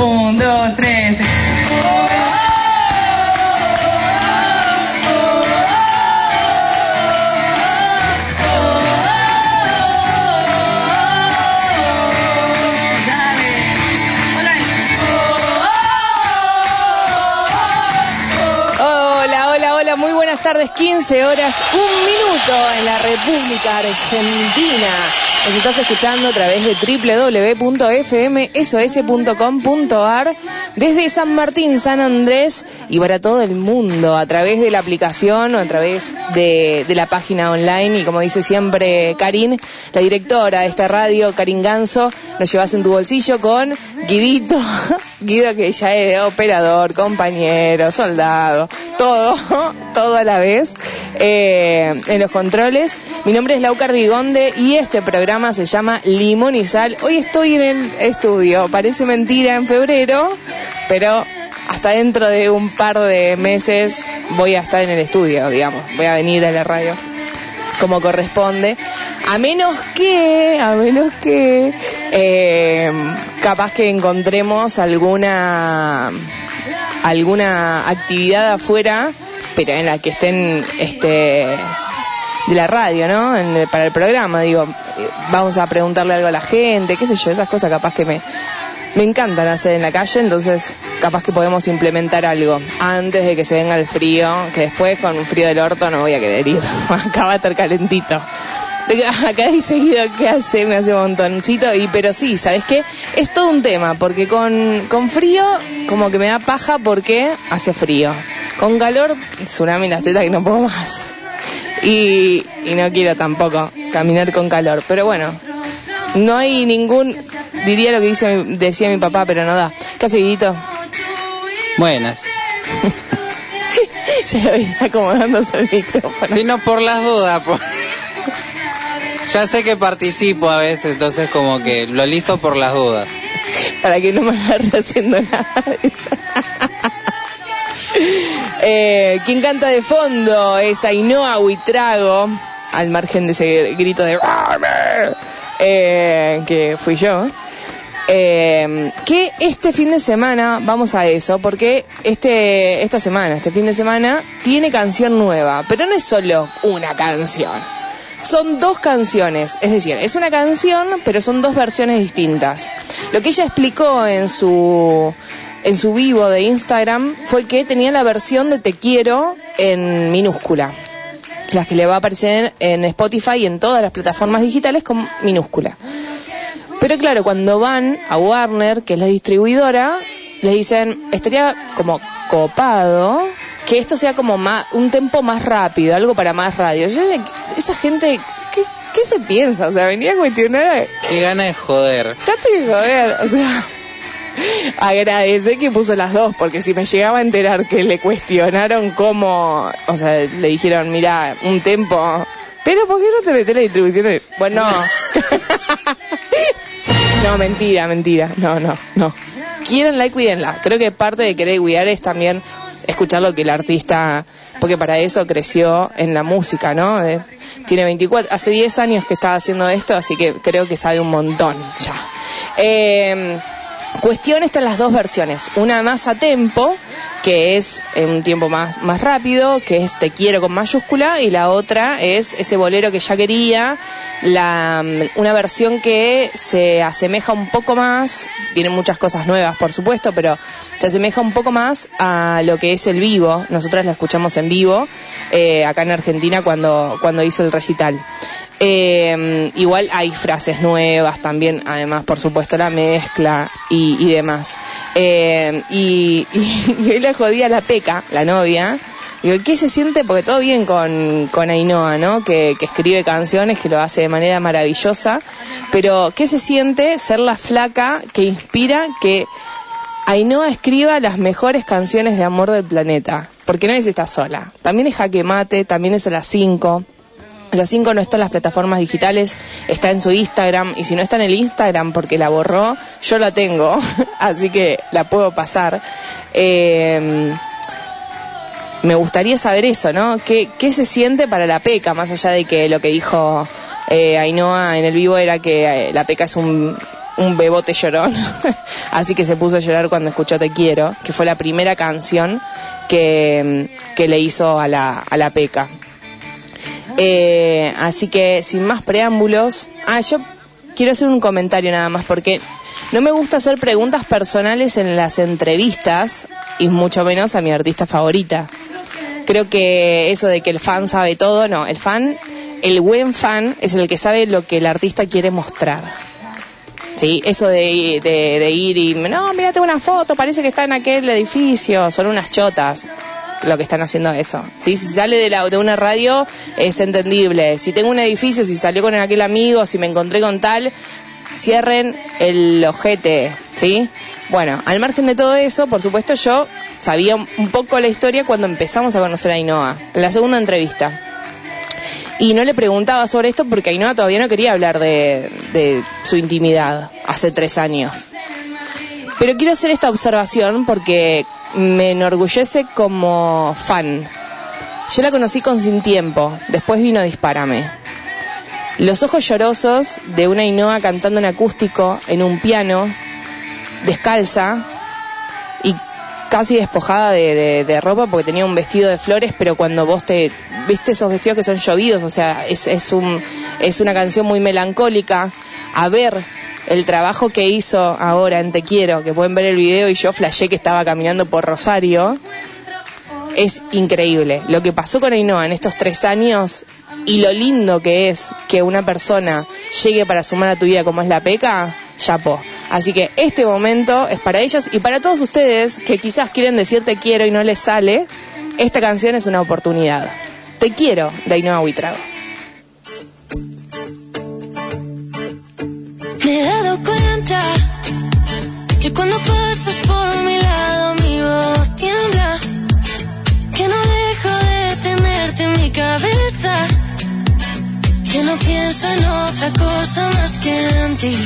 un, dos, tres. Tardes, 15 horas, un minuto en la República Argentina. Nos estás escuchando a través de www.fmsos.com.ar desde San Martín, San Andrés y para todo el mundo a través de la aplicación o a través de, la página online y como dice siempre Karin, la directora de esta radio, Karin Ganso, nos llevas en tu bolsillo con Guidito, Guido que ya es operador, compañero, soldado, todo, todo a la vez eh, en los controles. Mi nombre es Laucar Digonde y este programa se llama Limón y Sal. Hoy estoy en el estudio, parece mentira en febrero, pero hasta dentro de un par de meses voy a estar en el estudio, digamos, voy a venir a la radio como corresponde, a menos que, a menos que, eh, capaz que encontremos alguna, alguna actividad afuera, pero en la que estén, este, de la radio, ¿no? En- para el programa, digo, vamos a preguntarle algo a la gente, qué sé yo, esas cosas capaz que me, me encantan hacer en la calle, entonces capaz que podemos implementar algo antes de que se venga el frío, que después con un frío del orto no voy a querer ir, acá va a estar calentito. Acá dice Guido que hace, me hace un montoncito, y pero sí, ¿sabes qué? Es todo un tema, porque con, con frío como que me da paja porque hace frío. Con calor, tsunami en las tetas que no puedo más. Y, y no quiero tampoco caminar con calor. Pero bueno, no hay ningún, diría lo que dice, decía mi papá, pero no da. ¿Qué hace, Guidito? Buenas. Ya lo vi acomodándose el micrófono. Si no, por las dudas. po- Ya sé que participo a veces, entonces como que lo listo por las dudas. para que no me agarre haciendo nada. eh, quien canta de fondo es Ainhoa Huitrago, al margen de ese grito de eh, que fui yo. Eh, que este fin de semana, vamos a eso, porque este, esta semana, este fin de semana, tiene canción nueva, pero no es solo una canción. Son dos canciones, es decir, es una canción, pero son dos versiones distintas. Lo que ella explicó en su en su vivo de Instagram fue que tenía la versión de Te quiero en minúscula. Las que le va a aparecer en Spotify y en todas las plataformas digitales con minúscula. Pero claro, cuando van a Warner, que es la distribuidora, les dicen, estaría como copado que esto sea como más, un tempo más rápido, algo para más radio. Yo, esa gente, ¿qué, qué se piensa? O sea, venía a cuestionar, Qué gana de joder. date de joder, o sea, agradece que puso las dos, porque si me llegaba a enterar que le cuestionaron cómo, o sea, le dijeron, mira, un tempo, pero ¿por qué no te metes la distribución? Bueno, no, mentira, mentira, no, no, no. Quierenla y cuídenla. Creo que parte de querer cuidar es también escuchar lo que el artista, porque para eso creció en la música, ¿no? De- tiene 24, hace 10 años que está haciendo esto, así que creo que sabe un montón ya. Eh, cuestión están las dos versiones, una más a tempo, que es en un tiempo más, más rápido, que es Te quiero con mayúscula, y la otra es ese bolero que ya quería, la, una versión que se asemeja un poco más, tiene muchas cosas nuevas por supuesto, pero se asemeja un poco más a lo que es el vivo, nosotras la escuchamos en vivo, eh, acá en Argentina cuando, cuando hizo el recital. Eh, igual hay frases nuevas también, además, por supuesto, la mezcla y, demás. Eh, y, y, hoy jodía la Peca, la novia. Digo, ¿qué se siente? Porque todo bien con, con Ainhoa, ¿no? Que, que escribe canciones, que lo hace de manera maravillosa. Pero, ¿qué se siente ser la flaca que inspira, que Ainhoa escriba las mejores canciones de amor del planeta. Porque no es esta sola. También es Jaque Mate, también es a las 5. A las 5 no está en las plataformas digitales, está en su Instagram. Y si no está en el Instagram porque la borró, yo la tengo. Así que la puedo pasar. Eh, me gustaría saber eso, ¿no? ¿Qué, ¿Qué se siente para la peca? Más allá de que lo que dijo eh, Ainhoa en el vivo era que eh, la peca es un, bebote llorón, así que se puso a llorar cuando escuchó Te Quiero, que fue la primera canción que, que le hizo a la, a la peca. Eh, así que sin más preámbulos, ah, yo quiero hacer un comentario nada más porque no me gusta hacer preguntas personales en las entrevistas y mucho menos a mi artista favorita. Creo que eso de que el fan sabe todo, no, el fan, el buen fan es el que sabe lo que el artista quiere mostrar. Sí, eso de, de, de ir y, no, mira, tengo una foto, parece que está en aquel edificio, son unas chotas lo que están haciendo eso. ¿sí? Si sale de, la, de una radio es entendible. Si tengo un edificio, si salió con aquel amigo, si me encontré con tal, cierren el ojete, ¿sí? Bueno, al margen de todo eso, por supuesto yo sabía un poco la historia cuando empezamos a conocer a Ainhoa, en la segunda entrevista. Y no le preguntaba sobre esto porque Ainhoa todavía no quería hablar de, de su intimidad hace tres años. Pero quiero hacer esta observación porque me enorgullece como fan. Yo la conocí con Sin Tiempo, después vino Dispárame. Los ojos llorosos de una Ainhoa cantando en acústico en un piano, descalza y casi despojada de, de, de, ropa porque tenía un vestido de flores, pero cuando vos te viste esos vestidos que son llovidos, o sea, es, es, un, es una canción muy melancólica. A ver el trabajo que hizo ahora en Te Quiero, que pueden ver el video y yo flashé que estaba caminando por Rosario, es increíble. Lo que pasó con Ainhoa en estos tres años y lo lindo que es que una persona llegue para sumar a tu vida como es la peca, chapó. Así que este momento es para ellas y para todos ustedes que quizás quieren decir te quiero y no les sale, esta canción es una oportunidad. Te quiero de Ainhoa Huitrago. Pasas por mi lado mi voz tiembla, que no dejo de tenerte en mi cabeza, que no pienso en otra cosa más que en ti.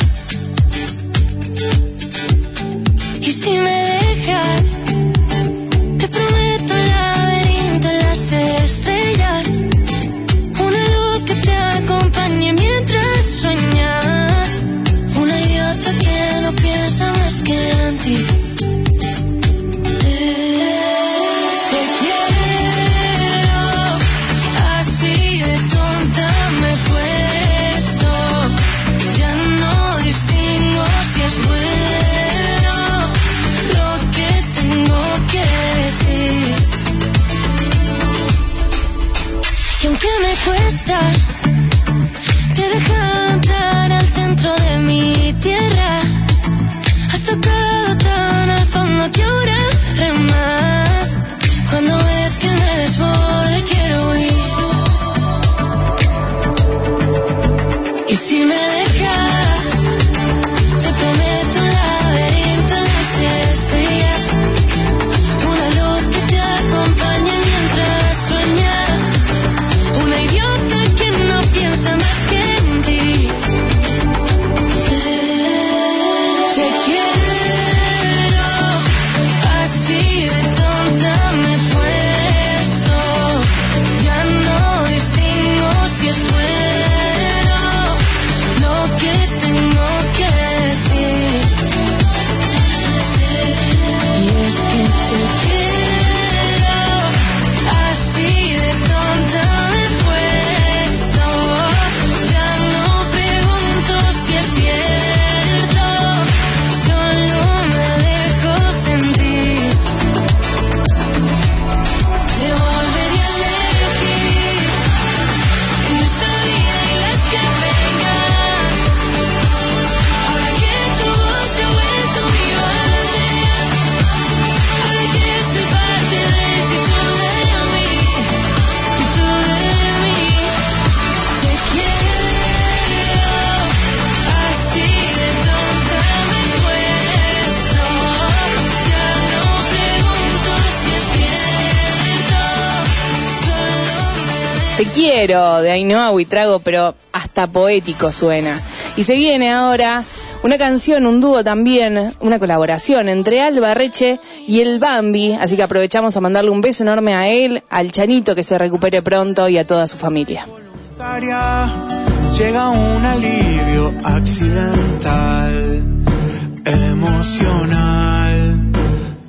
Quiero de Ainhoa Huitrago, pero hasta poético suena. Y se viene ahora una canción, un dúo también, una colaboración entre Alba Reche y el Bambi. Así que aprovechamos a mandarle un beso enorme a él, al Chanito que se recupere pronto y a toda su familia. llega un alivio accidental, emocional,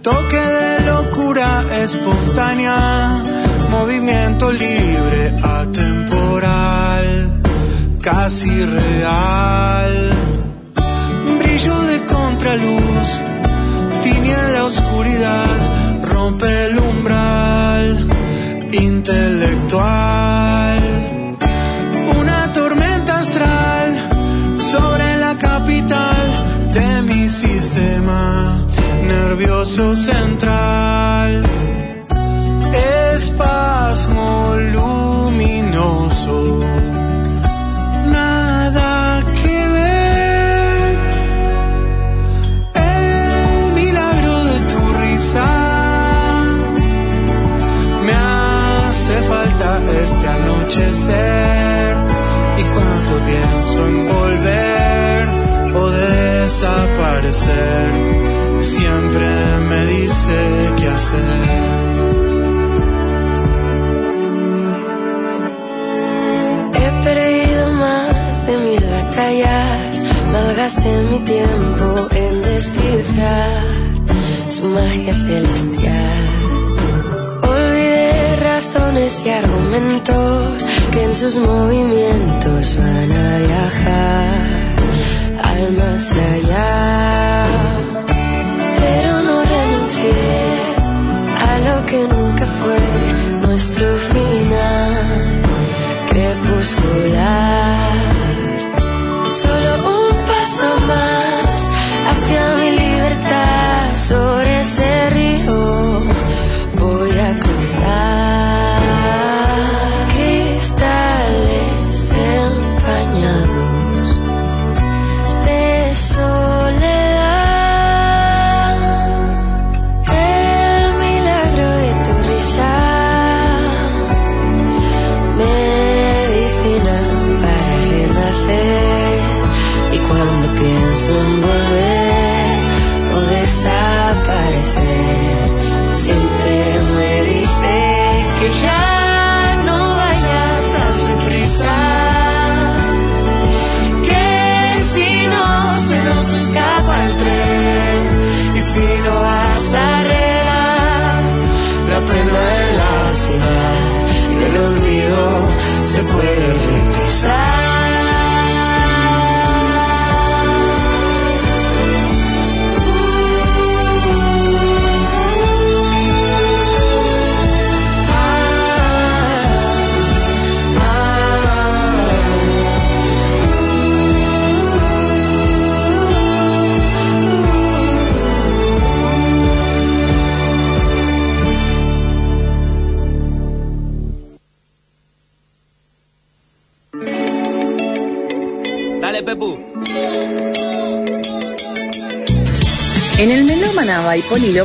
toque de locura espontánea, movimiento libre, atemporal, casi real, brillo de contraluz, tiñe la oscuridad, rompe el umbral, intelectual. Una tormenta astral sobre la capital de mi sistema nervioso sus movimientos van a viajar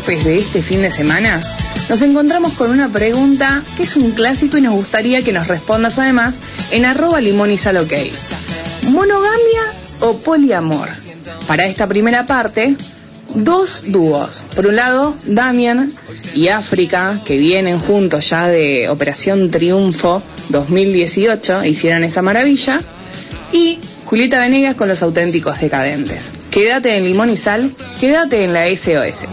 López de este fin de semana, nos encontramos con una pregunta que es un clásico y nos gustaría que nos respondas además en arroba limón y sal ok. ¿Monogamia o poliamor? Para esta primera parte, dos dúos. Por un lado, Damian y África, que vienen juntos ya de Operación Triunfo 2018, hicieron esa maravilla. Y Julieta Venegas con los auténticos decadentes. Quédate en Limón y Sal, quédate en la SOS.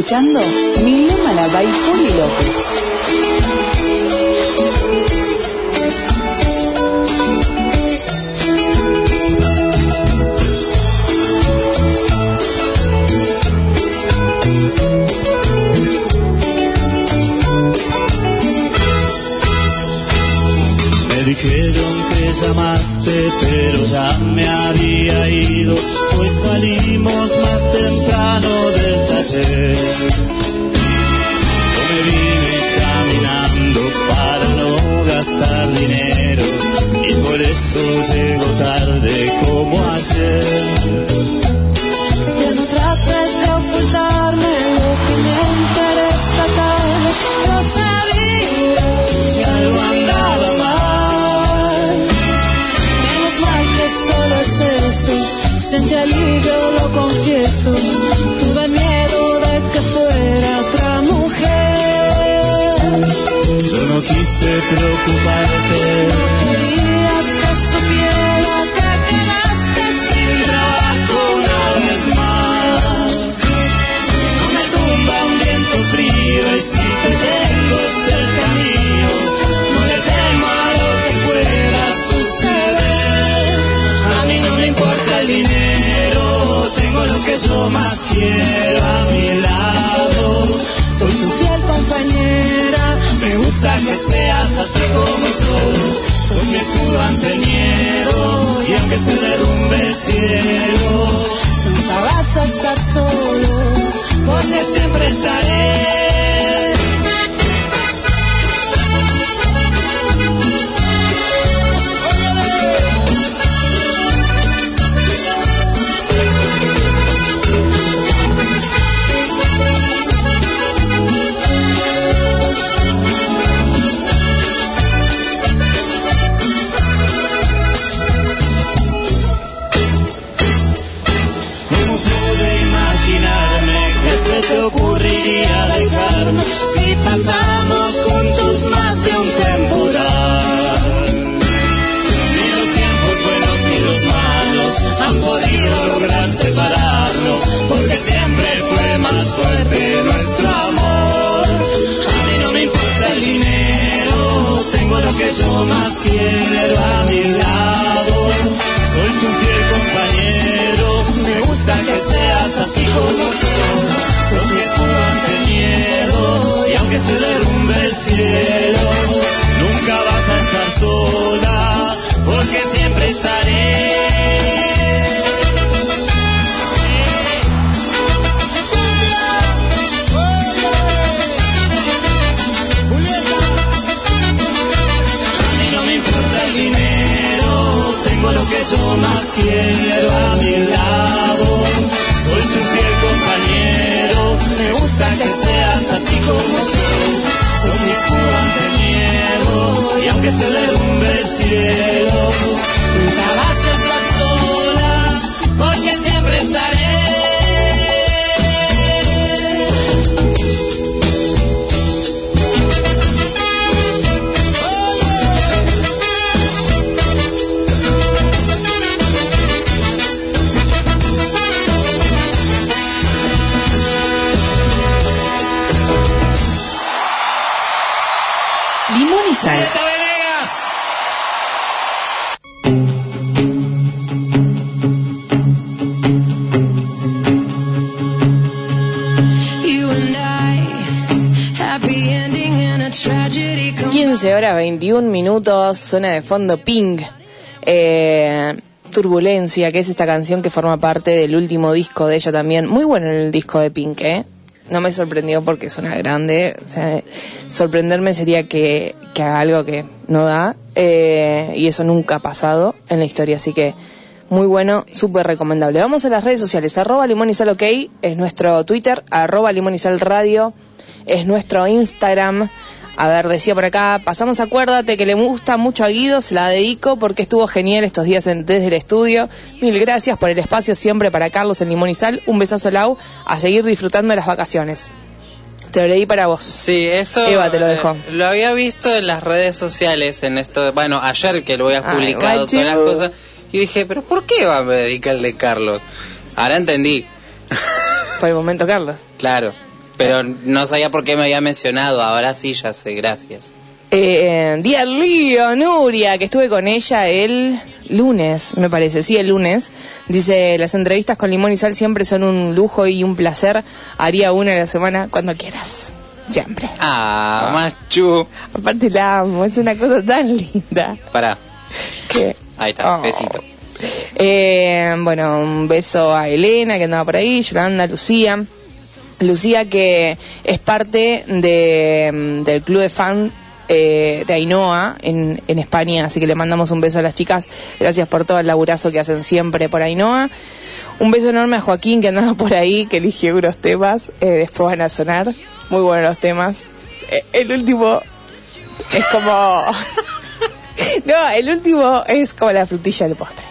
escuchando Tuve miedo de que fuera otra mujer. Yo no quise preocupar suena de fondo Pink. Eh, Turbulencia, que es esta canción que forma parte del último disco de ella también. Muy bueno el disco de Pink, ¿eh? No me sorprendió porque suena grande. Sorprenderme sería que, haga algo que no da. eh, y eso nunca ha pasado en la historia, así que muy bueno, súper recomendable. Vamos a las redes sociales. Arroba Limón Sal OK es nuestro Twitter. Arroba Limón Sal Radio es nuestro Instagram. A ver, decía por acá, pasamos acuérdate que le gusta mucho a Guido, se la dedico porque estuvo genial estos días en- desde el estudio. Mil gracias por el espacio siempre para Carlos en Limón y Sal. Un besazo Lau, a seguir disfrutando de las vacaciones. Te lo leí para vos. Sí, eso Eva te lo eh, dejó. lo había visto en las redes sociales, en esto, bueno, ayer que lo había Ay, publicado guachi. todas las cosas, y dije, pero ¿por qué va a dedicar el de Carlos? Ahora entendí, Por el momento, Carlos. claro, pero no sabía por qué me había mencionado, ahora sí ya sé, gracias. Eh, Día Lío, Nuria, que estuve con ella el lunes, me parece, sí, el lunes. Dice, las entrevistas con Limón y Sal siempre son un lujo y un placer. Haría una a la semana cuando quieras. Siempre. Ah, machu. Aparte la amo, es una cosa tan linda. Pará, que- ahí está, Oh. besito. Eh, bueno, un beso a Elena que andaba por ahí, Yolanda, Lucía. Lucía que es parte de, mm, del club de fan eh, de Ainhoa en, en España, así que le mandamos un beso a las chicas. Gracias por todo el laburazo que hacen siempre por Ainhoa. Un beso enorme a Joaquín que andaba por ahí, que eligió unos temas, eh, después van a sonar. Muy buenos los temas. Eh, el último es como... no, el último es como la frutilla del postre.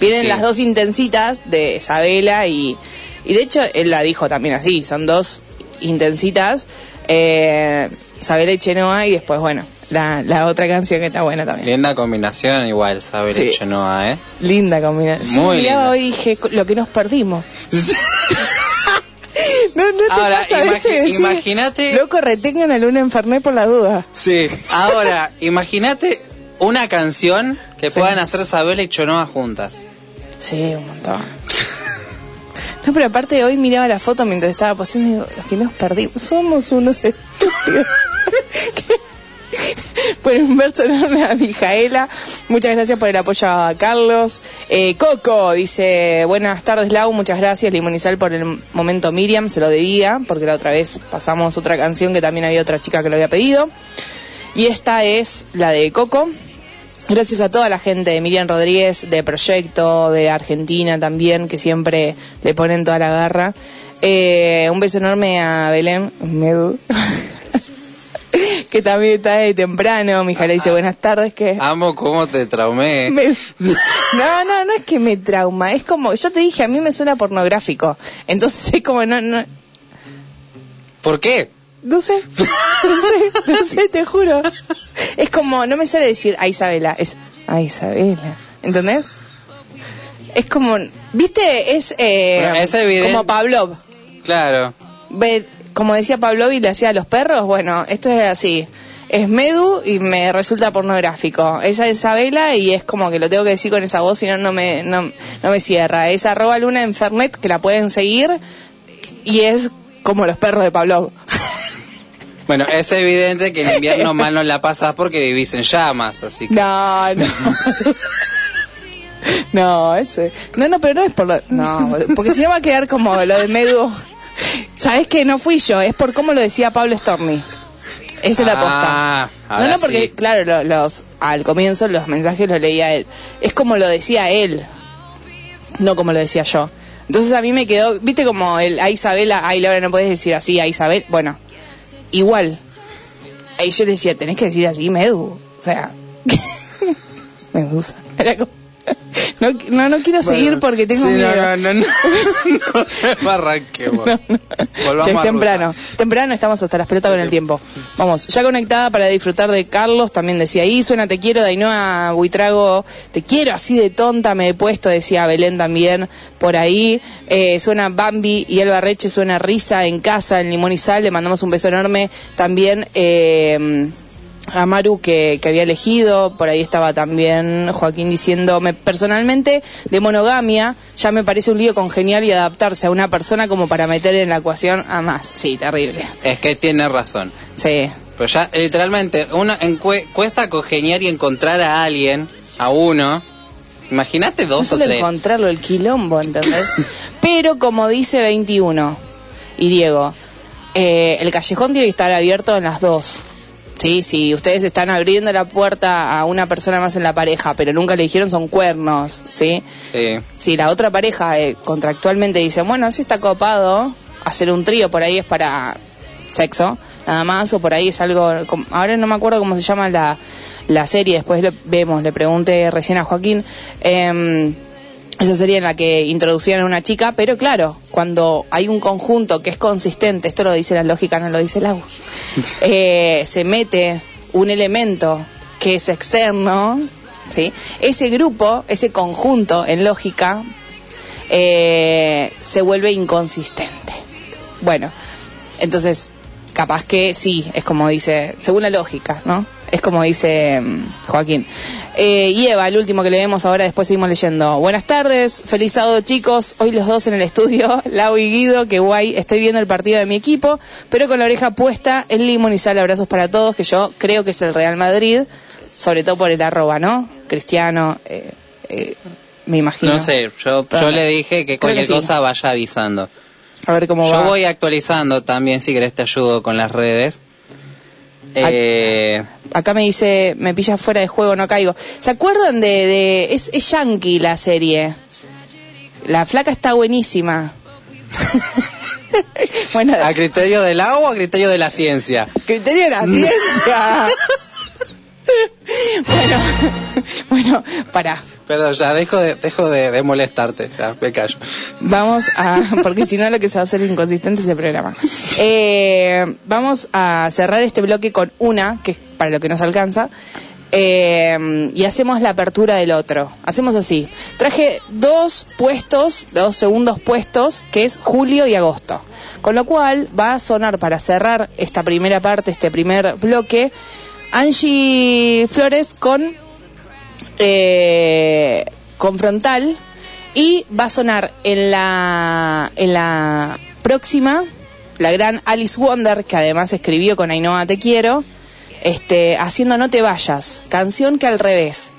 Vienen Sí. las dos intensitas de Isabela y, y de hecho él la dijo también así, son dos intensitas, eh, Isabela y Chenoa y después, bueno, la, la otra canción que está buena también. Linda combinación igual, saber Sí. hecho Noah, ¿eh? Linda combinación. Muy Yo miraba hoy y dije, lo que nos perdimos. no, no te Ahora, imagínate- Loco, retengan a Luna Enferné por la duda. Sí. Ahora, imagínate una canción que Sí. puedan hacer Sabela y Chonoa juntas. Sí, un montón. No, pero aparte hoy miraba la foto mientras estaba posteando y digo, los que nos perdimos, somos unos estúpidos. por enorme a Mijaela. Muchas gracias por el apoyo a Carlos. Eh, Coco dice, buenas tardes Lau, muchas gracias Limonizal por el momento Miriam, se lo debía, porque la otra vez pasamos otra canción que también había otra chica que lo había pedido. Y esta es la de Coco. Gracias a toda la gente de Miriam Rodríguez, de Proyecto, de Argentina también, que siempre le ponen toda la garra. Eh, un beso enorme a Belén Medu, que también está de temprano. Mijala dice buenas tardes, que... Amo cómo te traumé. Me- No, no, no es que me trauma, es como, yo te dije, a mí me suena pornográfico. Entonces es como, no, no, ¿Por qué? No sé, no sé, no sé, te juro. Es como, no me sale decir a Isabela, es a Isabela, ¿entendés? Es como, viste, es, eh, Bueno, es evidente. como Pavlov. Claro. Ve, como decía Pavlov y le hacía a los perros, bueno, esto es así. Es Medu y me resulta pornográfico. Esa es Isabela y es como que lo tengo que decir con esa voz, si no, no me, no, no me cierra. Es arroba luna en Fernet, que la pueden seguir, y es como los perros de Pavlov. Bueno, es evidente que en invierno mal no la pasas porque vivís en llamas, así que... No, no. No, ese. No, no, pero no es por lo. No, porque si no va a quedar como lo de Medu. Sabes que no fui yo, es por cómo lo decía Pablo Storni. Esa es la posta. Ah, No, ahora no, porque, sí. claro, lo- los, al comienzo los mensajes los leía él. Es como lo decía él, no como lo decía yo. Entonces a mí me quedó, viste como el a Isabela, ay Laura no puedes decir así a Isabel, bueno, igual. Y yo le decía, tenés que decir así, Medu. O sea, Medusa. Era como- No, no, no quiero seguir porque tengo Sí, miedo. No, no, no, no, arranquemos. Volvamos temprano. ruta. Temprano estamos hasta las pelotas con el tiempo. Vamos, ya conectada para disfrutar de Carlos, también decía ahí, suena Te quiero, Dainoa Buitrago, Te quiero, así de tonta me he puesto, decía Belén también por ahí. Eh, suena Bambi y Elba Reche, suena Risa en casa, en Limón y Sal, le mandamos un beso enorme. También... Eh, a Maru que, que había elegido, por ahí estaba también Joaquín diciendo, me, personalmente de monogamia ya me parece un lío congenial y adaptarse a una persona como para meter en la ecuación a más. Sí, terrible. Es que tiene razón. Sí. Pero ya, literalmente, uno cuesta congeniar y encontrar a alguien, a uno. Imagínate No dos o tres. encontrarlo el quilombo, ¿entendés? Pero como dice 21 y Diego, eh, el callejón tiene que estar abierto en las dos. Sí, si ustedes están abriendo la puerta a una persona más en la pareja, pero nunca le dijeron son cuernos, ¿sí? Sí. si la otra pareja eh, contractualmente dice, bueno, si está copado, hacer un trío por ahí es para sexo, nada más, o por ahí es algo, ahora no me acuerdo cómo se llama la, la serie, después lo vemos, le pregunté recién a Joaquín, em, esa serie en la que introducían a una chica, pero claro, cuando hay un conjunto que es consistente, esto lo dice la lógica, no lo dice el agua, eh, se mete un elemento que es externo, ¿sí? ese grupo, ese conjunto en lógica, eh, se vuelve inconsistente. Bueno, entonces, capaz que sí, es como dice, según la lógica, ¿no? Es como dice mm, Joaquín. Eh, y Eva, el último que le vemos ahora, después seguimos leyendo. Buenas tardes, feliz sábado chicos, hoy los dos en el estudio, Lau y Guido, qué guay, estoy viendo el partido de mi equipo, pero con la oreja puesta en limón y sal, abrazos para todos, que yo creo que es el Real Madrid, sobre todo por el arroba, ¿no? Cristiano, eh, eh, me imagino. No sé, yo, yo le dije que cualquier que sí. cosa vaya avisando. A ver cómo Yo va. voy actualizando también, si querés te ayudo con las redes. Eh, Acá me dice, me pilla fuera de juego, no caigo. ¿Se acuerdan de, de es, es Yankee la serie? La flaca está buenísima. bueno, ¿A criterio del agua o a criterio de la ciencia? criterio de la ciencia. bueno, bueno, para. Perdón, ya dejo de, dejo de, de molestarte, ya me callo. Vamos a, porque si no lo que se va a hacer inconsistente es el programa. Eh, vamos a cerrar este bloque con una, que es para lo que nos alcanza, eh, y hacemos la apertura del otro. Hacemos así. Traje dos puestos, dos segundos puestos, que es julio y agosto. Con lo cual va a sonar para cerrar esta primera parte, este primer bloque, Angie Flores con eh, con frontal y va a sonar en la en la próxima la gran Alice Wonder que además escribió con Ainhoa Te quiero este haciendo No te vayas canción que al revés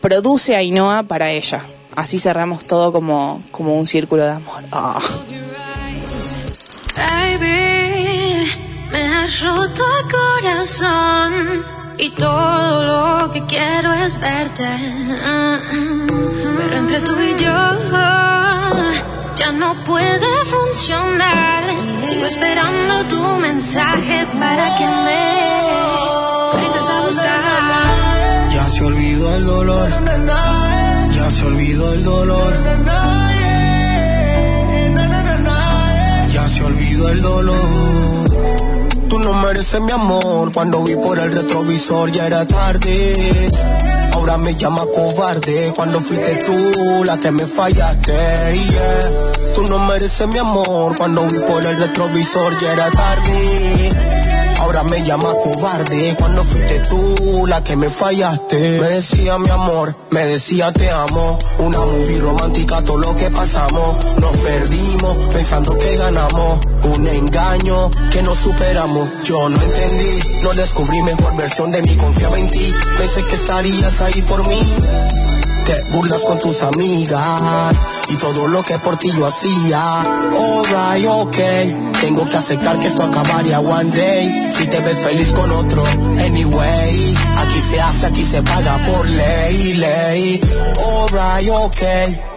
produce Ainhoa para ella así cerramos todo como como un círculo de amor Ah. Baby, me has roto el corazón y todo lo que verte. Pero entre tú y yo ya no puede funcionar. Sigo esperando tu mensaje para que me vengas a buscar. Ya se olvidó el dolor. Ya se olvidó el dolor. Ya se olvidó el dolor. Tú no mereces mi amor. Cuando vi por el retrovisor ya era tarde. Ahora me llama cobarde. Cuando fuiste tú la que me fallaste. yeah. Tú no mereces mi amor. Cuando vi por el retrovisor ya era tarde. Ahora me llama cobarde cuando fuiste tú la que me fallaste. Me decía mi amor, me decía te amo. Una movie romántica, todo lo que pasamos. Nos perdimos pensando que ganamos. Un engaño que no superamos. Yo no entendí, no descubrí mejor versión de mí. Confiaba en ti, pensé que estarías ahí por mí. Te burlas con tus amigas y todo lo que por ti yo hacía. Alright, ok, tengo que aceptar que esto acabaría one day. Si te ves feliz con otro, anyway, aquí se hace, aquí se paga por ley, ley. Alright, ok.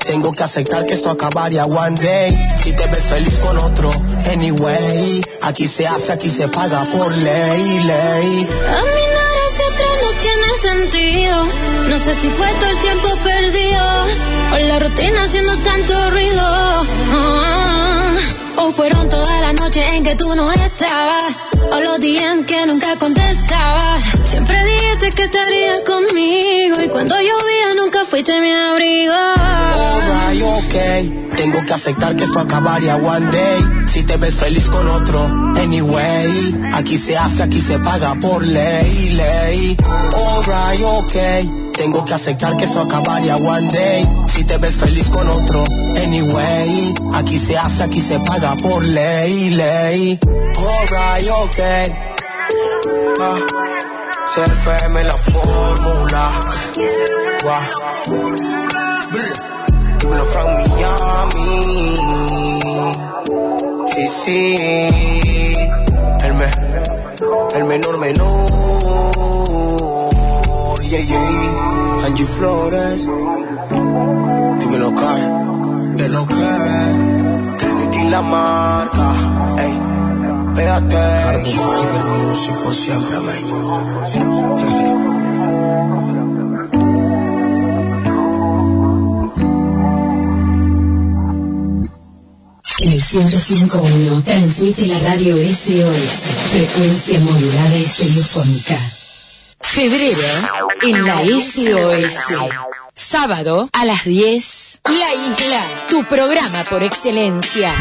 Tengo que aceptar que esto acabaría one day. Si te ves feliz con otro, anyway. Aquí se hace, aquí se paga por ley, ley. Hacia atrás no No sé si fue todo el tiempo perdido o la rutina haciendo tanto ruido. Fueron todas las noches en que tú no estabas. O los días en que nunca contestabas. Siempre dijiste que estarías conmigo. Y cuando llovía nunca fuiste mi abrigo. Alright, ok. Tengo que aceptar que esto acabaría one day. Si te ves feliz con otro, anyway. Aquí se hace, aquí se paga por ley, ley. Alright, ok. Tengo que aceptar que esto acabaría one day. Si te ves feliz con otro, anyway. Aquí se hace, aquí se paga por ley, ley. Alright, ok. Ah, CFM la fórmula. Wow. Dímelo from Miami. Sí, sí. El, me, el menor menor. Yeah, yeah. Angie Flores. Dímelo, Carl. De lo que. Trinity la marca. Ey. Véate. Carbon Fiber Music por siempre, amén. En el 105.1 transmite la radio SOS, frecuencia modulada estereofónica. Febrero en la SOS. Sábado a las 10, La Isla, tu programa por excelencia.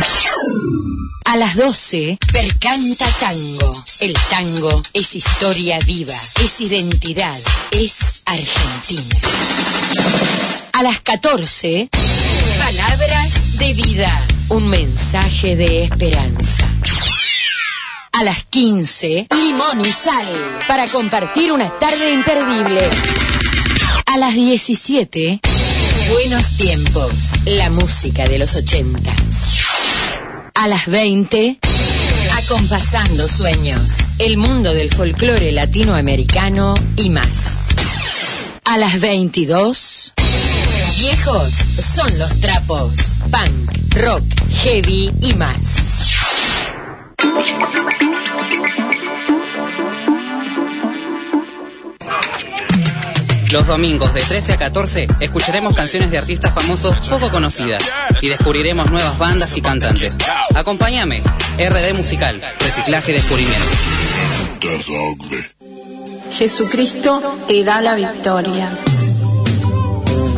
A las 12, Percanta Tango. El tango es historia viva, es identidad, es Argentina. A las 14, Palabras de vida, un mensaje de esperanza. A las 15, limón y sal, para compartir una tarde imperdible. A las 17, buenos tiempos, la música de los 80. A las 20, acompasando sueños, el mundo del folclore latinoamericano y más. A las 22, viejos son los trapos, punk, rock, heavy y más. Los domingos de 13 a 14 escucharemos canciones de artistas famosos poco conocidas y descubriremos nuevas bandas y cantantes. Acompáñame, RD Musical, Reciclaje y Descubrimiento. Jesucristo te da la victoria.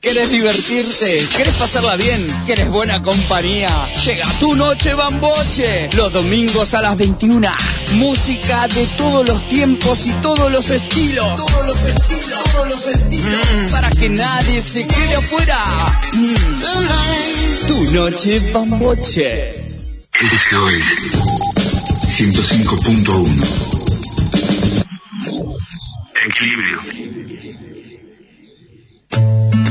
¿Quieres divertirte? ¿Quieres pasarla bien? ¿Quieres buena compañía? Llega tu noche bamboche. Los domingos a las 21. Música de todos los tiempos y todos los estilos. Todos los estilos, todos los estilos. Para que nadie se quede afuera. Mm. Tu noche bamboche. SOS 105.1 Equilibrio.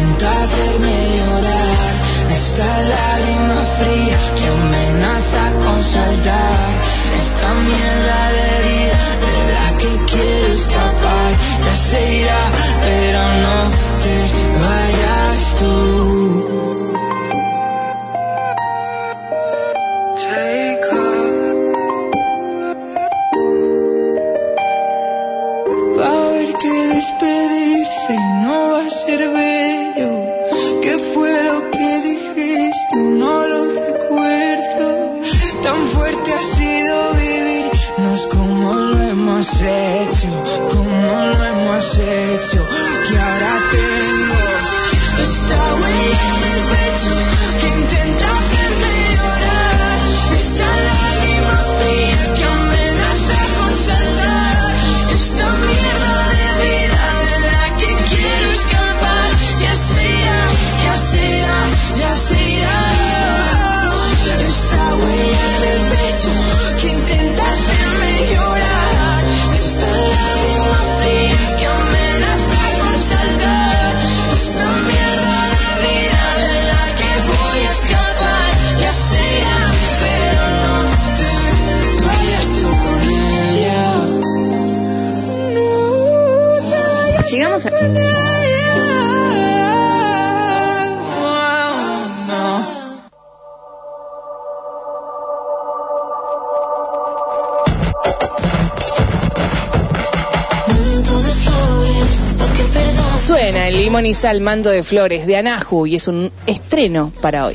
intenta hacerme llorar. Esta lágrima fría que amenaza con saltar. Esta mierda Pizza al mando de Flores de Anahu y es un estreno para hoy.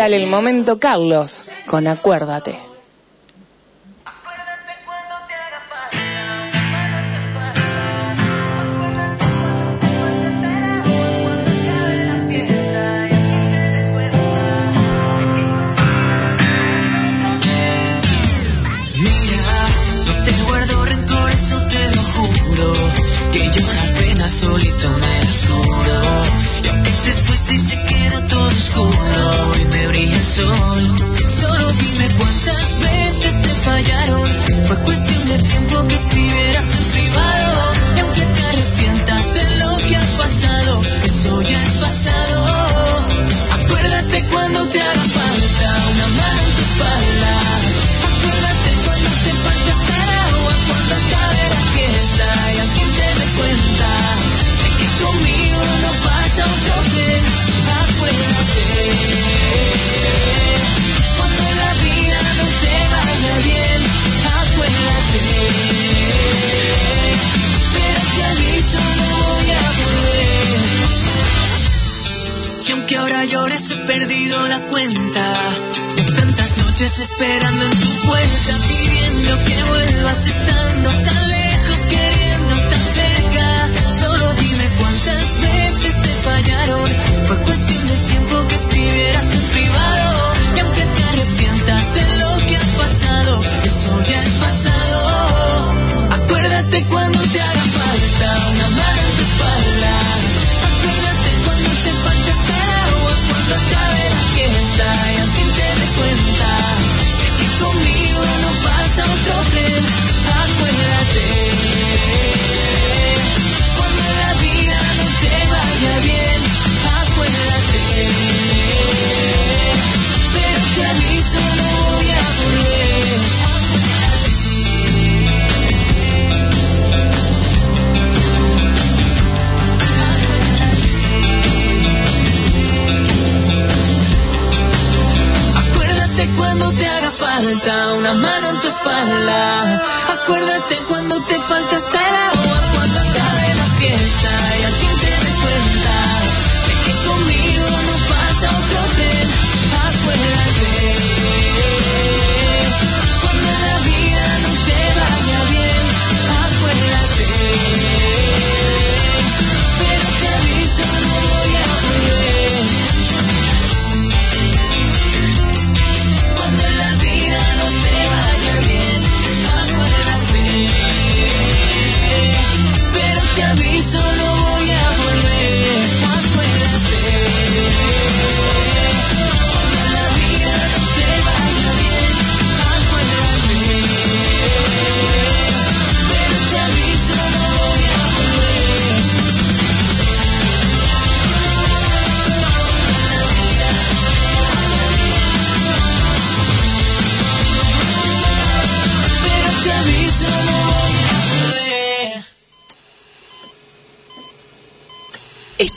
A Limón y Sal el momento Carlos con Acuérdate.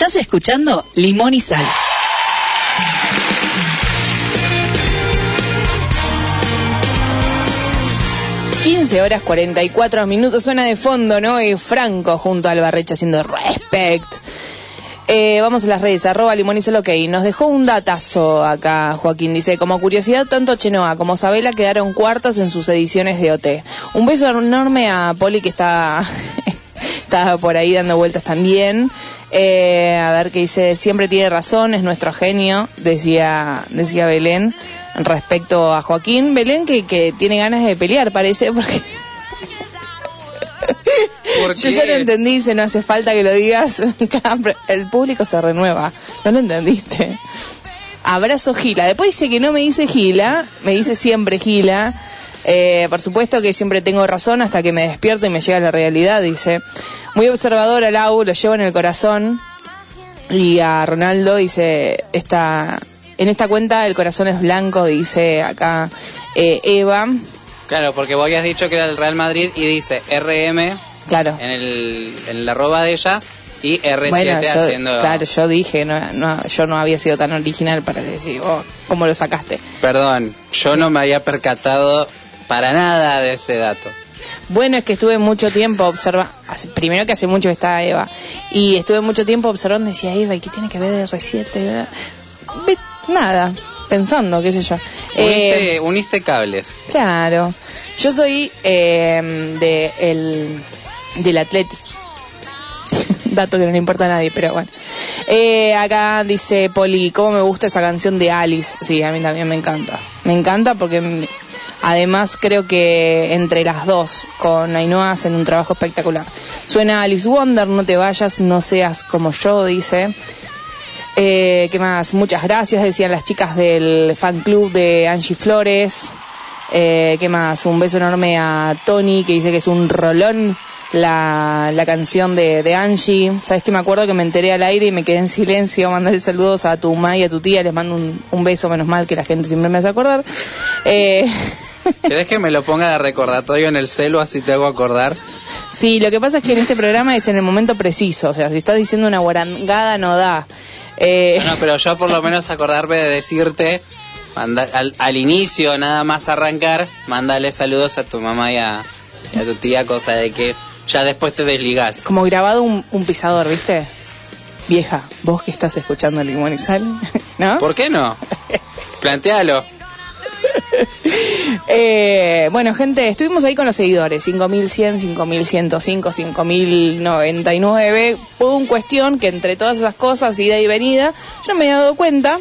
Estás escuchando Limón y Sal. Horas 44 minutos, suena de fondo, ¿no? Y Franco junto al Barrecha haciendo respect. Eh, vamos a las redes, arroba limón y ok. Nos dejó un datazo acá, Joaquín. Dice, como curiosidad, tanto Chenoa como Sabela quedaron cuartas en sus ediciones de OT. Un beso enorme a Poli que está, está por ahí dando vueltas también. Eh, a ver qué dice, siempre tiene razón, es nuestro genio, decía, decía Belén respecto a Joaquín. Belén que, que tiene ganas de pelear, parece, porque... ¿Por Yo ya lo entendí, dice, no hace falta que lo digas. El público se renueva. No lo entendiste. Abrazo Gila. Después dice que no me dice Gila, me dice siempre Gila. Eh, por supuesto que siempre tengo razón hasta que me despierto y me llega la realidad, dice. Muy observadora, Lau, lo llevo en el corazón. Y a Ronaldo dice, esta, en esta cuenta el corazón es blanco, dice acá eh, Eva. Claro, porque vos habías dicho que era el Real Madrid y dice RM Claro. en, el, en la arroba de ella y R7 Bueno, yo, haciendo... claro, yo dije, no, no, yo no había sido tan original para decir, oh, ¿cómo lo sacaste? Perdón, yo no me había percatado para nada de ese dato. Bueno, es que estuve mucho tiempo observando, primero que hace mucho que está Eva, y estuve mucho tiempo observando y decía, Eva, ¿y qué tiene que ver R7? verdad? Ve- nada, pensando, qué sé yo. Uniste, Eh, uniste cables. claro. Yo soy eh, de el, del Atleti. Dato que no le importa a nadie, pero bueno. Eh, acá dice Poli, ¿cómo me gusta esa canción de Alice? Sí, a mí también me encanta. Me encanta porque además creo que entre las dos con Ainhoa hacen un trabajo espectacular. Suena Alice Wonder, no te vayas, no seas como yo, dice. Eh, ¿Qué más? Muchas gracias, decían las chicas del fan club de Angie Flores. Eh, ¿Qué más? Un beso enorme a Tony, que dice que es un rolón la, la canción de, Angie. ¿Sabes que me acuerdo que me enteré al aire y me quedé en silencio? Mandarle saludos a tu mamá y a tu tía. Les mando un, un beso, menos mal que la gente siempre me hace acordar. Eh, ¿Querés que me lo ponga de recordatorio en el celo así te hago acordar? sí, lo que pasa es que en este programa es en el momento preciso. O sea, si estás diciendo una guarangada, no da. Eh, No, pero yo por lo menos acordarme de decirte manda- al, al inicio, nada más arrancar, mándale saludos a tu mamá y a, y a tu tía, cosa de que ya después te desligás. como grabado un, un pisador, ¿viste? Vieja, vos que estás escuchando Limón y Sal, ¿no? ¿Por qué no? Plantealo. Eh, bueno, gente, estuvimos ahí con los seguidores, 5100, 5105, 5099, pum, cuestión que entre todas esas cosas, ida y venida, yo me he dado cuenta,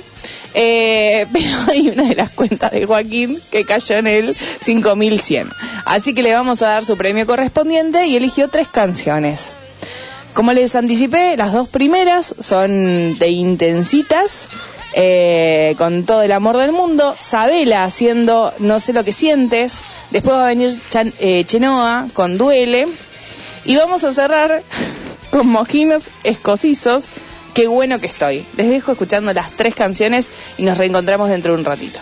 eh, pero hay una de las cuentas de Joaquín que cayó en el 5100. Así que le vamos a dar su premio correspondiente y eligió tres canciones. Como les anticipé, las dos primeras son de intensitas, eh, con todo el amor del mundo. Sabela haciendo No sé lo que sientes. Después va a venir eh, Chenoa con Duele. Y vamos a cerrar con Mojinos Escocizos. Qué bueno que estoy. Les dejo escuchando las tres canciones y nos reencontramos dentro de un ratito.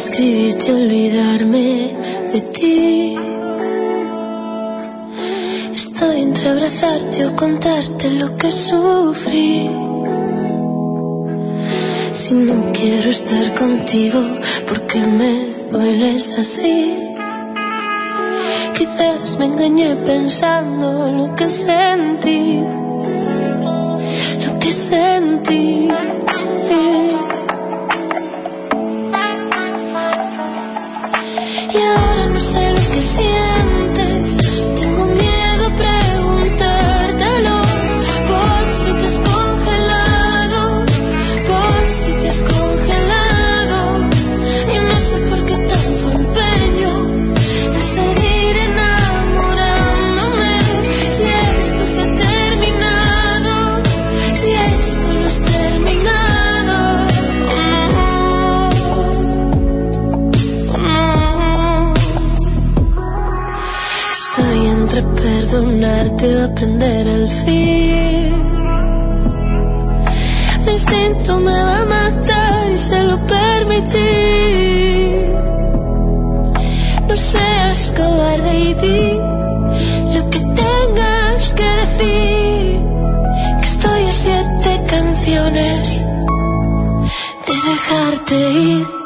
Escribirte olvidarme de ti. Estoy entre abrazarte o contarte lo que sufrí. Si no quiero estar contigo, porque me dueles así? Quizás me engañé pensando lo que sentí, lo que sentí. Sé fin. Mi instinto me va a matar y se lo permití. No seas cobarde y di lo que tengas que decir. Que estoy a siete canciones de dejarte ir.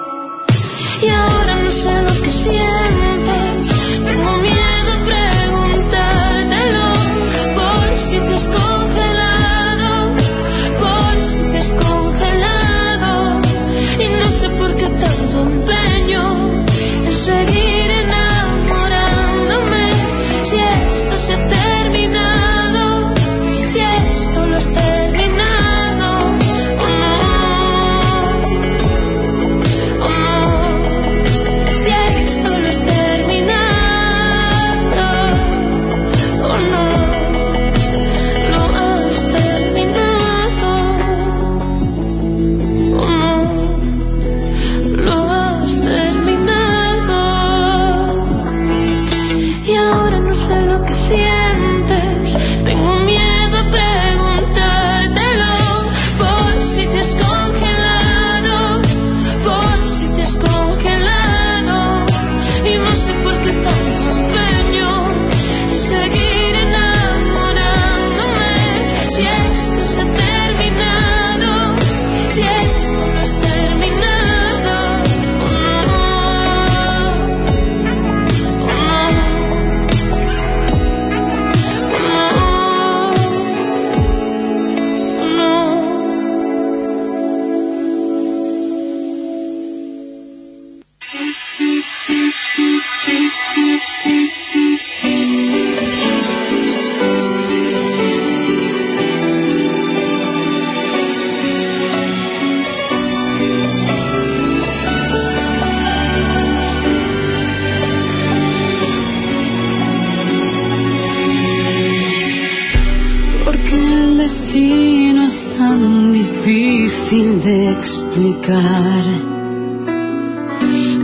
difícil de explicar.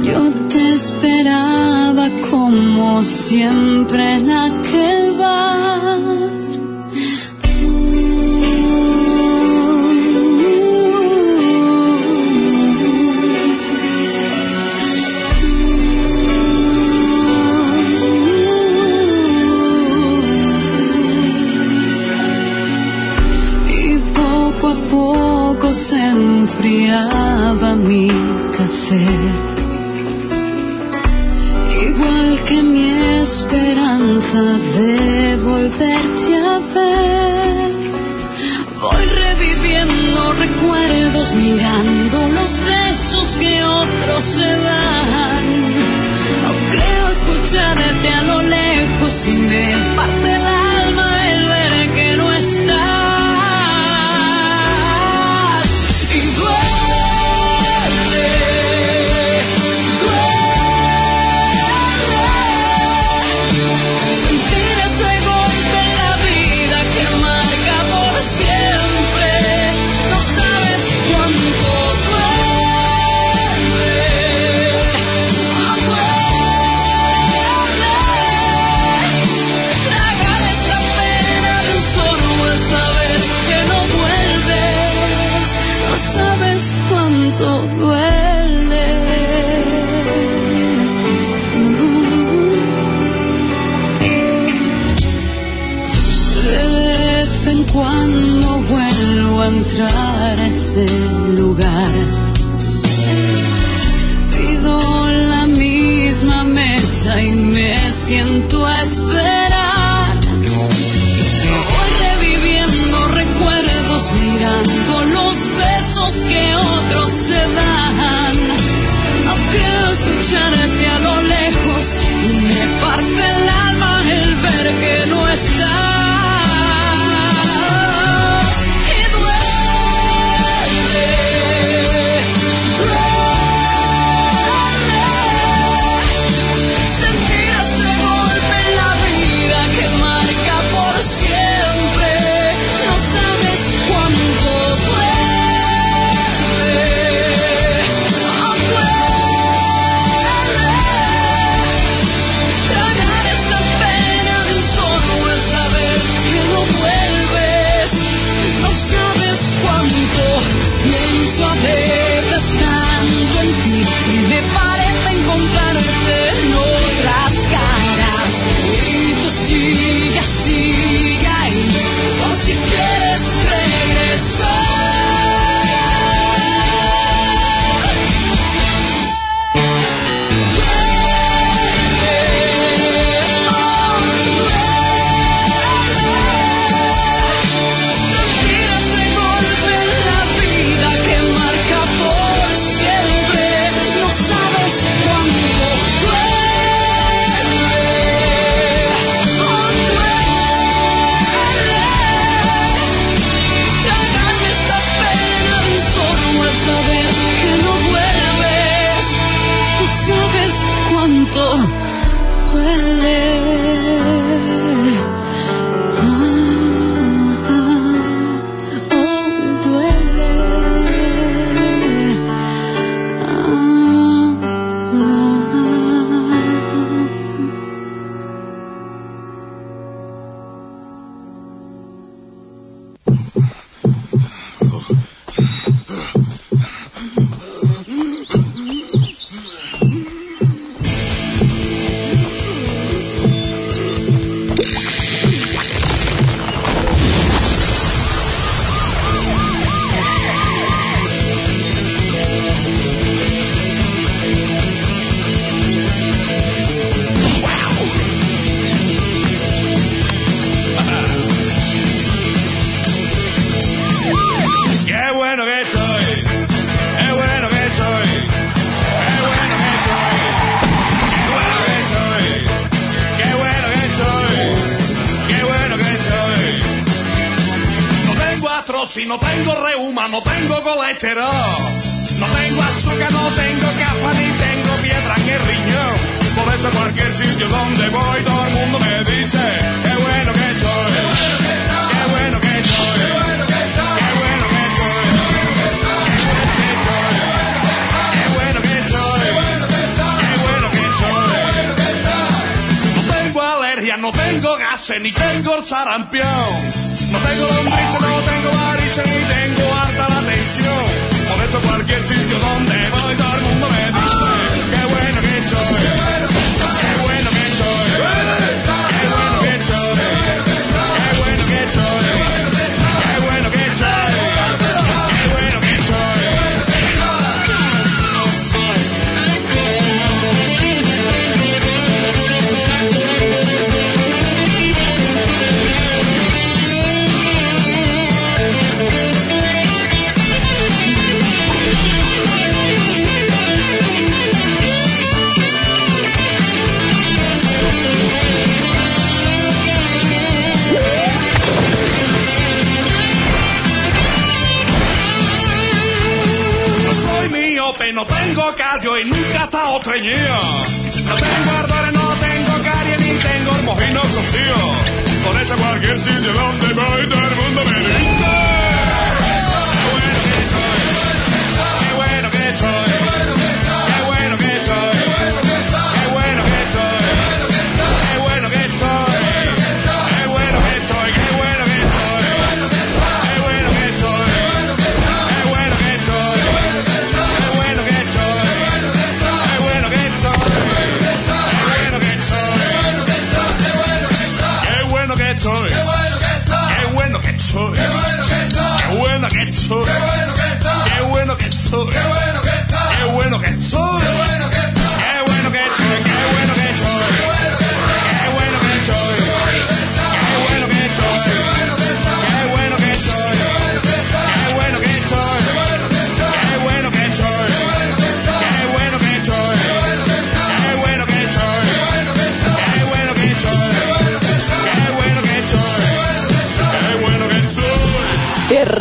Yo te esperaba como siempre en aquel bar enfriaba mi café. Igual que mi esperanza de volverte a ver, voy reviviendo recuerdos mirando los besos que otros se dan. No creo escucharte a lo lejos sin ver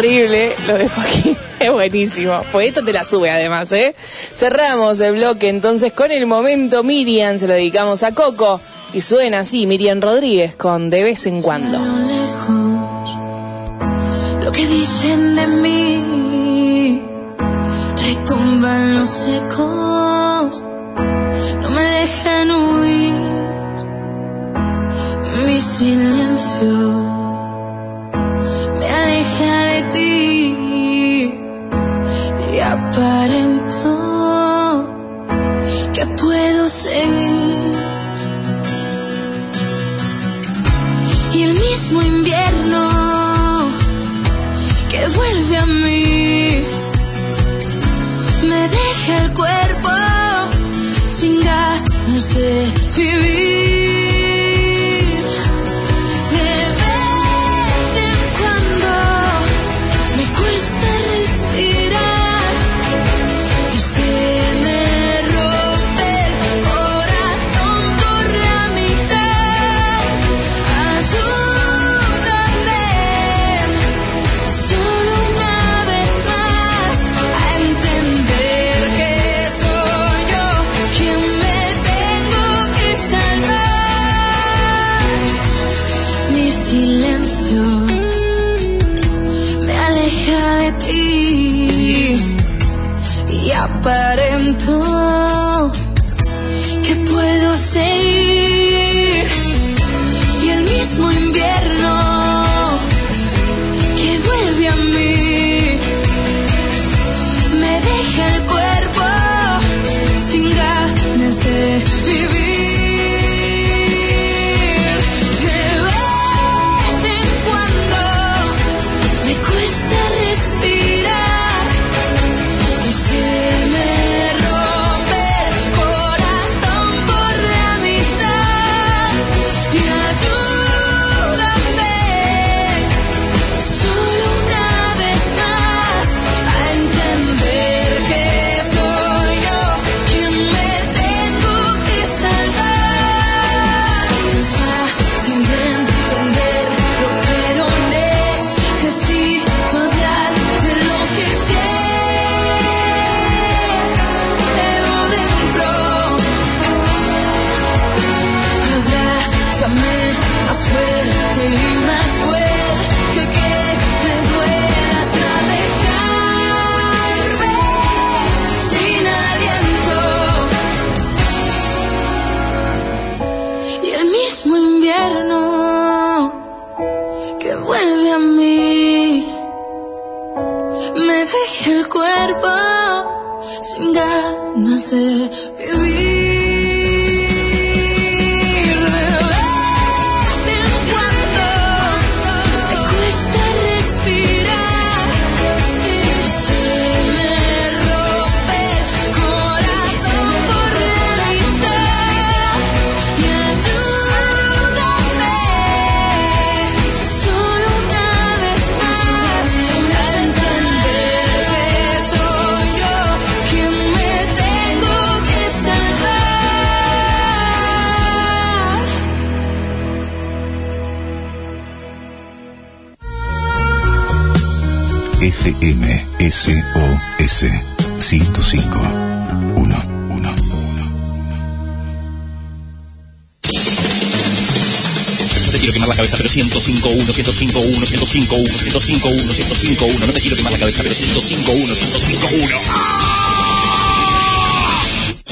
increíble lo de Joaquín. Es buenísimo. Pues esto te la sube además, ¿eh? Cerramos el bloque entonces con el momento Miriam. Se lo dedicamos a Coco. Y suena así Miriam Rodríguez con De vez en cuando. Lo que dicen de mí retumban los ecos. No me dejan huir. Mi silencio Tuesday FMSOS 105 1 1 No te quiero quemar la cabeza, pero 105 1, 105 1, 105 1, 105 1, 105 1. No te quiero quemar la cabeza, pero 105 1, 105 1.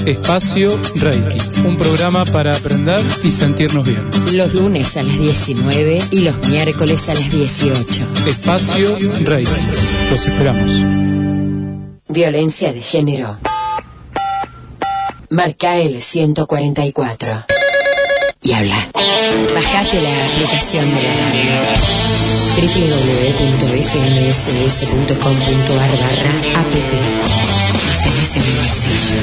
Espacio Reiki, un programa para aprender y sentirnos bien. Los lunes a las 19 y los miércoles a las 18. Espacio Reiki, los esperamos. Violencia de género. Marca el 144. Y habla. Bajate la aplicación de la radio. www.fmss.com.ar barra app. Los tenés en el bolsillo.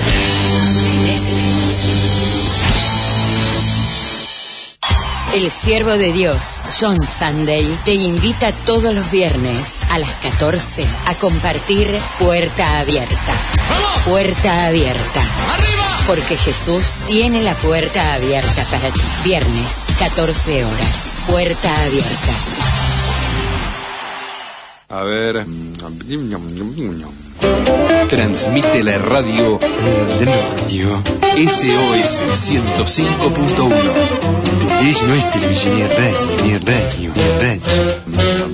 El siervo de Dios, John Sunday, te invita todos los viernes a las 14 a compartir Puerta Abierta. Puerta Abierta. Porque Jesús tiene la puerta abierta para ti. Viernes, 14 horas. Puerta Abierta. A ver. Transmite la radio. Radio. SOS 105.1. ¿Entendés? No es ni radio, ni radio, ni radio.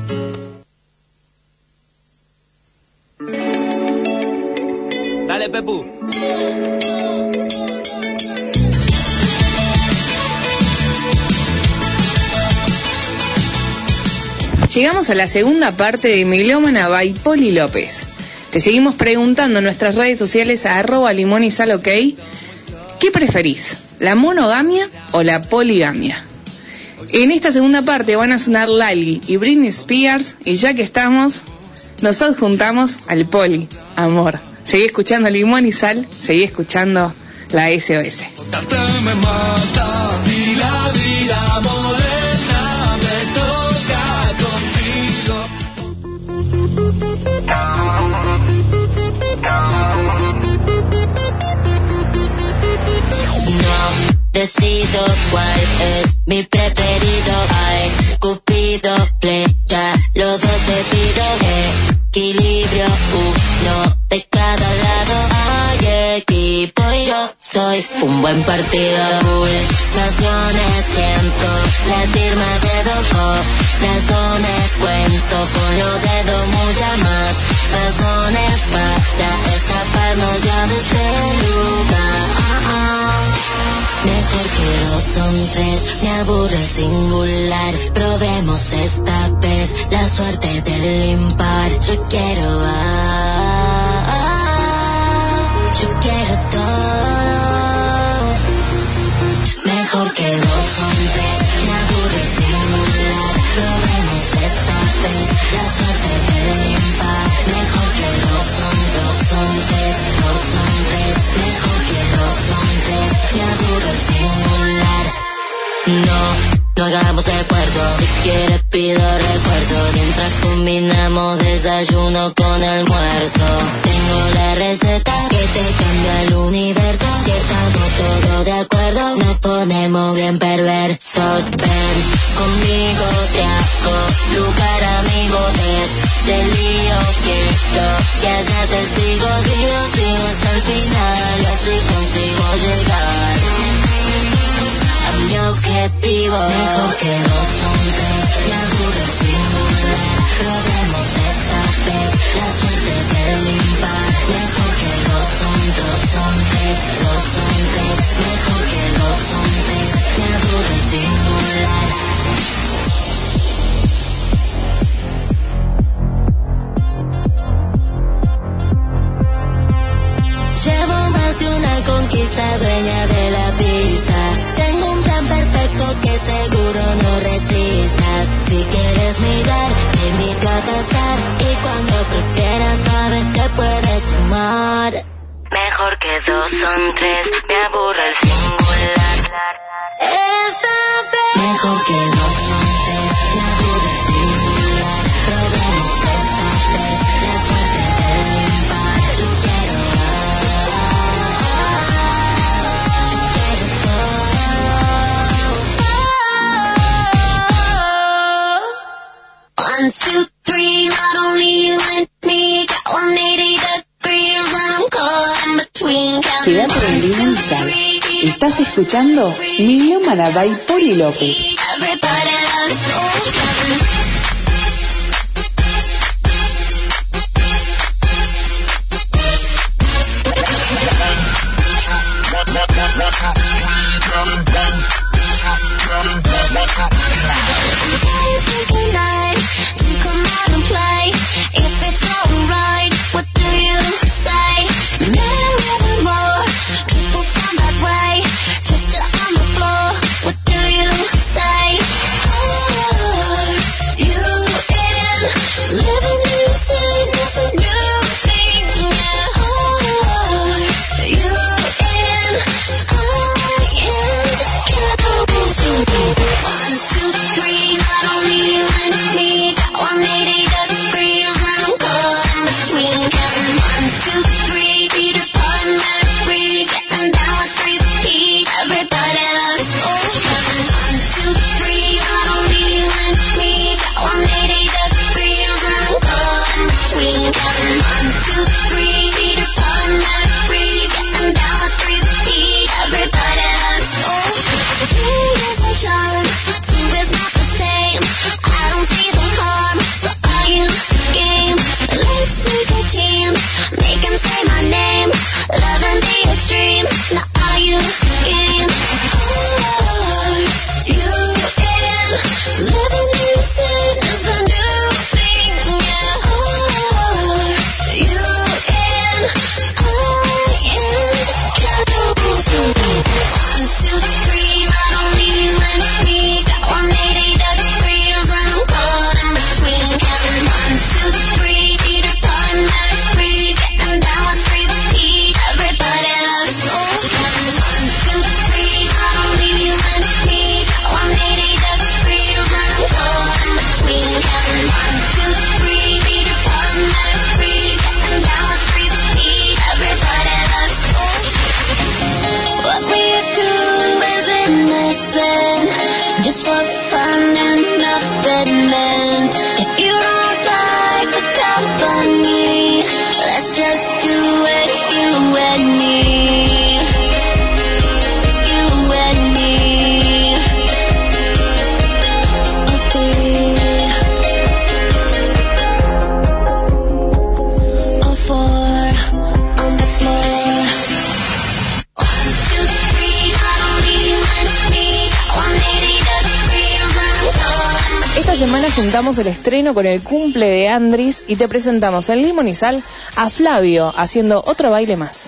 Llegamos a la segunda parte de Milómana by Poli López. Te seguimos preguntando en nuestras redes sociales a arroba limón y sal. ¿Qué preferís? ¿La monogamia o la poligamia? En esta segunda parte van a sonar Lali y Britney Spears y ya que estamos, nos adjuntamos al poli, amor. Seguí escuchando Limón y Sal, seguí escuchando la SOS. me. No decido cuál es mi preferido. Ay, Cupido, flecha, los dos te pido equilibrio, uno de cada soy un buen partido. Pulsaciones siento latir más de dos razones cuento con los dedos muchas más razones para escaparnos ya de este lugar. Mejor que dos son tres, me aburre el singular. Probemos esta vez la suerte del impar. Yo quiero, ah, ah, yo quiero todo. Mejor que dos son tres, me aburre el singular. Probemos esta vez la suerte del impar. Mejor que dos son, dos son tres, tres. Mejor que dos son tres, me aburre el singular. No, no hagamos esfuerzo. Si quieres pido refuerzo. Mientras combinamos desayuno con almuerzo. Tengo la receta que te cambia el Mejor que. escuchando Miriam Manabay Poli López. con el cumple de Andris y te presentamos en Limonizal a Flavio haciendo otro baile más.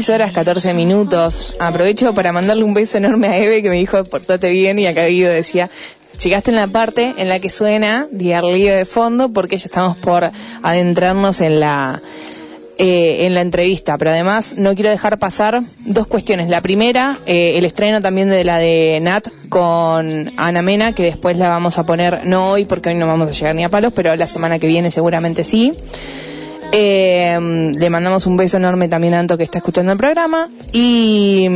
6 horas 14 minutos. Aprovecho para mandarle un beso enorme a Eve que me dijo portate bien y acá Guido decía llegaste en la parte en la que suena Diarlío de fondo porque ya estamos por adentrarnos en la eh, en la entrevista, pero además no quiero dejar pasar dos cuestiones. La primera, eh, el estreno también de la de Nat con Ana Mena, que después la vamos a poner, no hoy porque hoy no vamos a llegar ni a palos, pero la semana que viene seguramente sí. Eh, le mandamos un beso enorme también a Anto que está escuchando el programa y,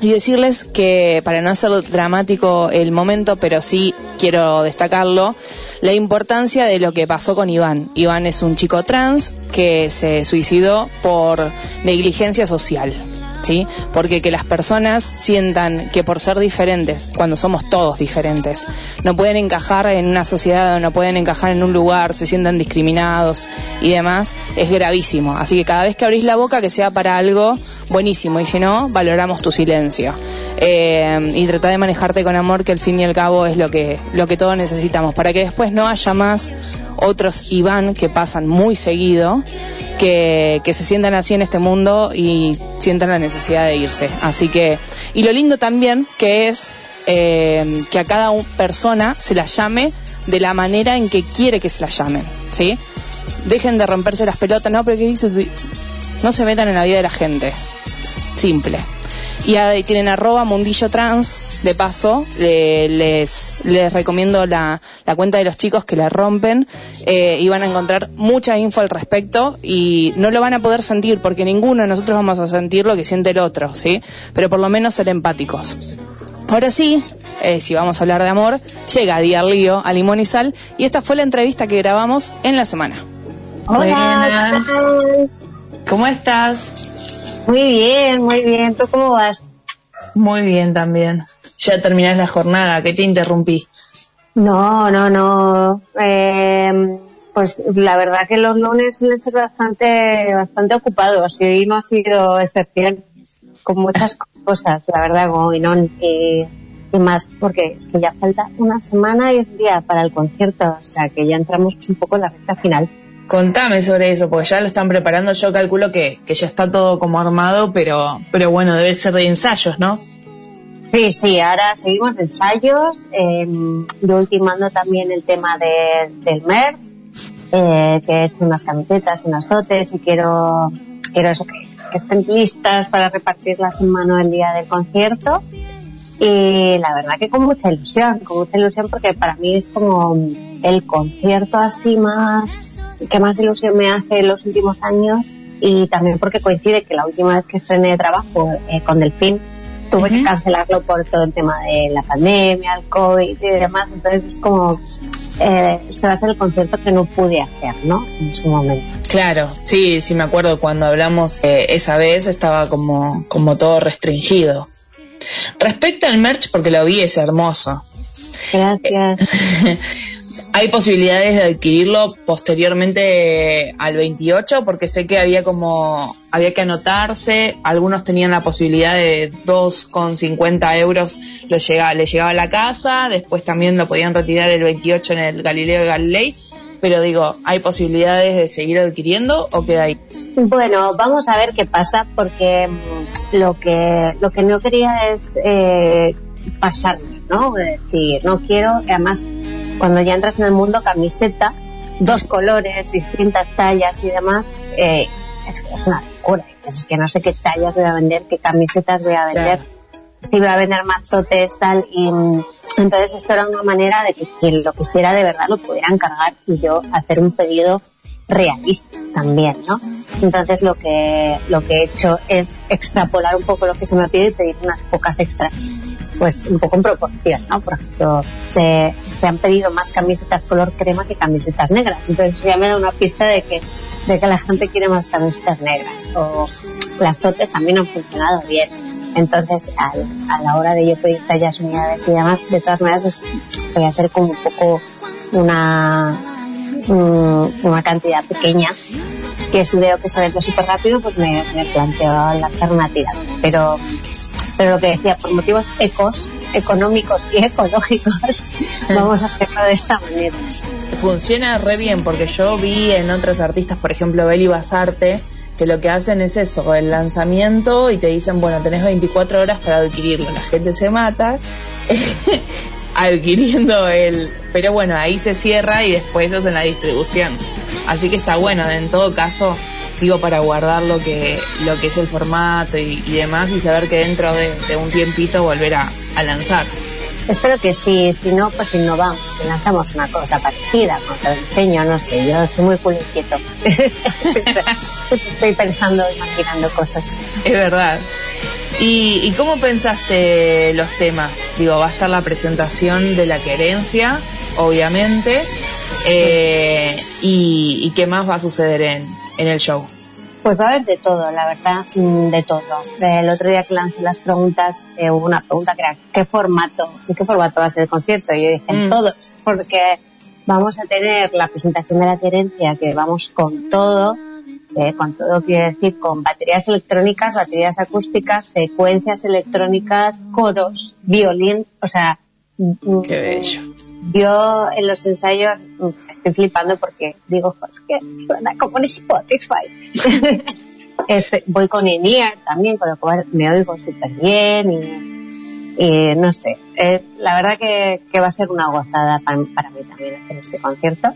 y decirles que para no hacer dramático el momento, pero sí quiero destacarlo, la importancia de lo que pasó con Iván. Iván es un chico trans que se suicidó por negligencia social. ¿Sí? Porque que las personas sientan que por ser diferentes, cuando somos todos diferentes, no pueden encajar en una sociedad o no pueden encajar en un lugar, se sientan discriminados y demás, es gravísimo. Así que cada vez que abrís la boca que sea para algo buenísimo y si no, valoramos tu silencio. Eh, y trata de manejarte con amor que al fin y al cabo es lo que, lo que todos necesitamos, para que después no haya más otros Iván que pasan muy seguido, que, que se sientan así en este mundo y sientan la necesidad de irse. Así que, y lo lindo también que es eh, que a cada persona se la llame de la manera en que quiere que se la llamen, ¿sí? Dejen de romperse las pelotas, no, pero ¿qué dices? No se metan en la vida de la gente. Simple. Y ahí tienen arroba mundillo trans, de paso, le- les, les recomiendo la, la cuenta de los chicos que la rompen eh, y van a encontrar mucha info al respecto y no lo van a poder sentir porque ninguno de nosotros vamos a sentir lo que siente el otro, ¿sí? Pero por lo menos ser empáticos. Ahora sí, eh, si vamos a hablar de amor, llega Díaz Lío a Limón y Sal y esta fue la entrevista que grabamos en la semana. Hola. ¿Cómo estás? Muy bien, muy bien. ¿Tú cómo vas? Muy bien también. Ya terminás la jornada, que te interrumpí. No, no, no. Eh, pues la verdad que los lunes suelen ser bastante, bastante ocupados y hoy no ha sido excepción con muchas cosas, la verdad, como Inón y, y más, porque es que ya falta una semana y un día para el concierto, o sea que ya entramos un poco en la recta final. Contame sobre eso, porque ya lo están preparando. Yo calculo que, ya está todo como armado, pero, pero bueno, debe ser de ensayos, ¿no? Sí, sí, ahora seguimos ensayos, eh, yo ultimando también el tema de, del merch, eh, que he hecho unas camisetas, unas dotes y quiero, quiero eso, que estén listas para repartirlas en mano el día del concierto. Y la verdad que con mucha ilusión, con mucha ilusión porque para mí es como el concierto así más, que más ilusión me hace en los últimos años y también porque coincide que la última vez que estrené trabajo eh, con Delfín tuve que cancelarlo por todo el tema de la pandemia, el COVID y demás, entonces es como, eh, este va a ser el concierto que no pude hacer, ¿no? En su momento. Claro, sí, sí me acuerdo cuando hablamos eh, esa vez estaba como, como todo restringido. Respecto al merch, porque lo vi, es hermoso. Gracias. ¿Hay posibilidades de adquirirlo posteriormente al 28? Porque sé que había como, había que anotarse, algunos tenían la posibilidad de 2,50 euros lo llega, le llegaba a la casa, después también lo podían retirar el 28 en el Galileo Galilei, pero digo, ¿hay posibilidades de seguir adquiriendo o queda ahí? Bueno, vamos a ver qué pasa porque mm, lo que lo que no quería es eh, pasarme, ¿no? Es decir, no quiero, además, cuando ya entras en el mundo camiseta, dos colores, distintas tallas y demás, eh, es, es una locura. Es que no sé qué tallas voy a vender, qué camisetas voy a vender. Si voy a vender más totes, tal, y entonces esto era una manera de que quien lo quisiera de verdad lo pudiera encargar y yo hacer un pedido realista también, ¿no? Entonces lo que lo que he hecho es extrapolar un poco lo que se me pide y pedir unas pocas extras, pues un poco en proporción, ¿no? Por ejemplo, se, han pedido más camisetas color crema que camisetas negras, entonces ya me da una pista de que de que la gente quiere más camisetas negras o las totes también han funcionado bien. Entonces, al- a la hora de yo pedir tallas, unidades y demás, de todas maneras, es- voy a hacer como un poco una, mm, una cantidad pequeña que si veo que se vende súper rápido pues me, me planteo una tirada pero pero lo que decía por motivos ecos económicos y ecológicos vamos a hacerlo de esta manera Funciona re bien porque yo vi en otros artistas, por ejemplo, Beli Basarte, que lo que hacen es eso, el lanzamiento y te dicen, bueno, tenés 24 horas para adquirirlo. La gente se mata adquiriendo el... Pero bueno, ahí se cierra y después hacen la distribución. Así que está bueno, en todo caso, digo, para guardar lo que, lo que es el formato y, y demás y saber que dentro de, de un tiempito volver a, a lanzar. espero que sí si no pues innovamos lanzamos una cosa parecida con el diseño no sé yo soy muy culo inquieto estoy pensando imaginando cosas Es verdad. ¿Y, ¿Y cómo pensaste los temas? Digo, va a estar la presentación de la querencia, obviamente. eh, y, ¿Y qué más va a suceder en, en el show? Pues va a haber de todo, la verdad, mm, de todo. El otro día que lancé las preguntas, eh, hubo una pregunta que era ¿qué formato? ¿En qué formato va a ser el concierto? Y yo dije, Mm. todos, porque vamos a tener la presentación de la querencia, que vamos con todo, eh, con todo quiere decir con baterías electrónicas, baterías acústicas, secuencias electrónicas, coros, violín, o sea... Qué bello. Yo en los ensayos mm, estoy flipando porque digo, "Jo, es que suena como en Spotify. Este, voy con in-ear también, con lo cual me oigo súper bien y, no sé. eh, la verdad que, va a ser una gozada para, para mí también hacer ese concierto.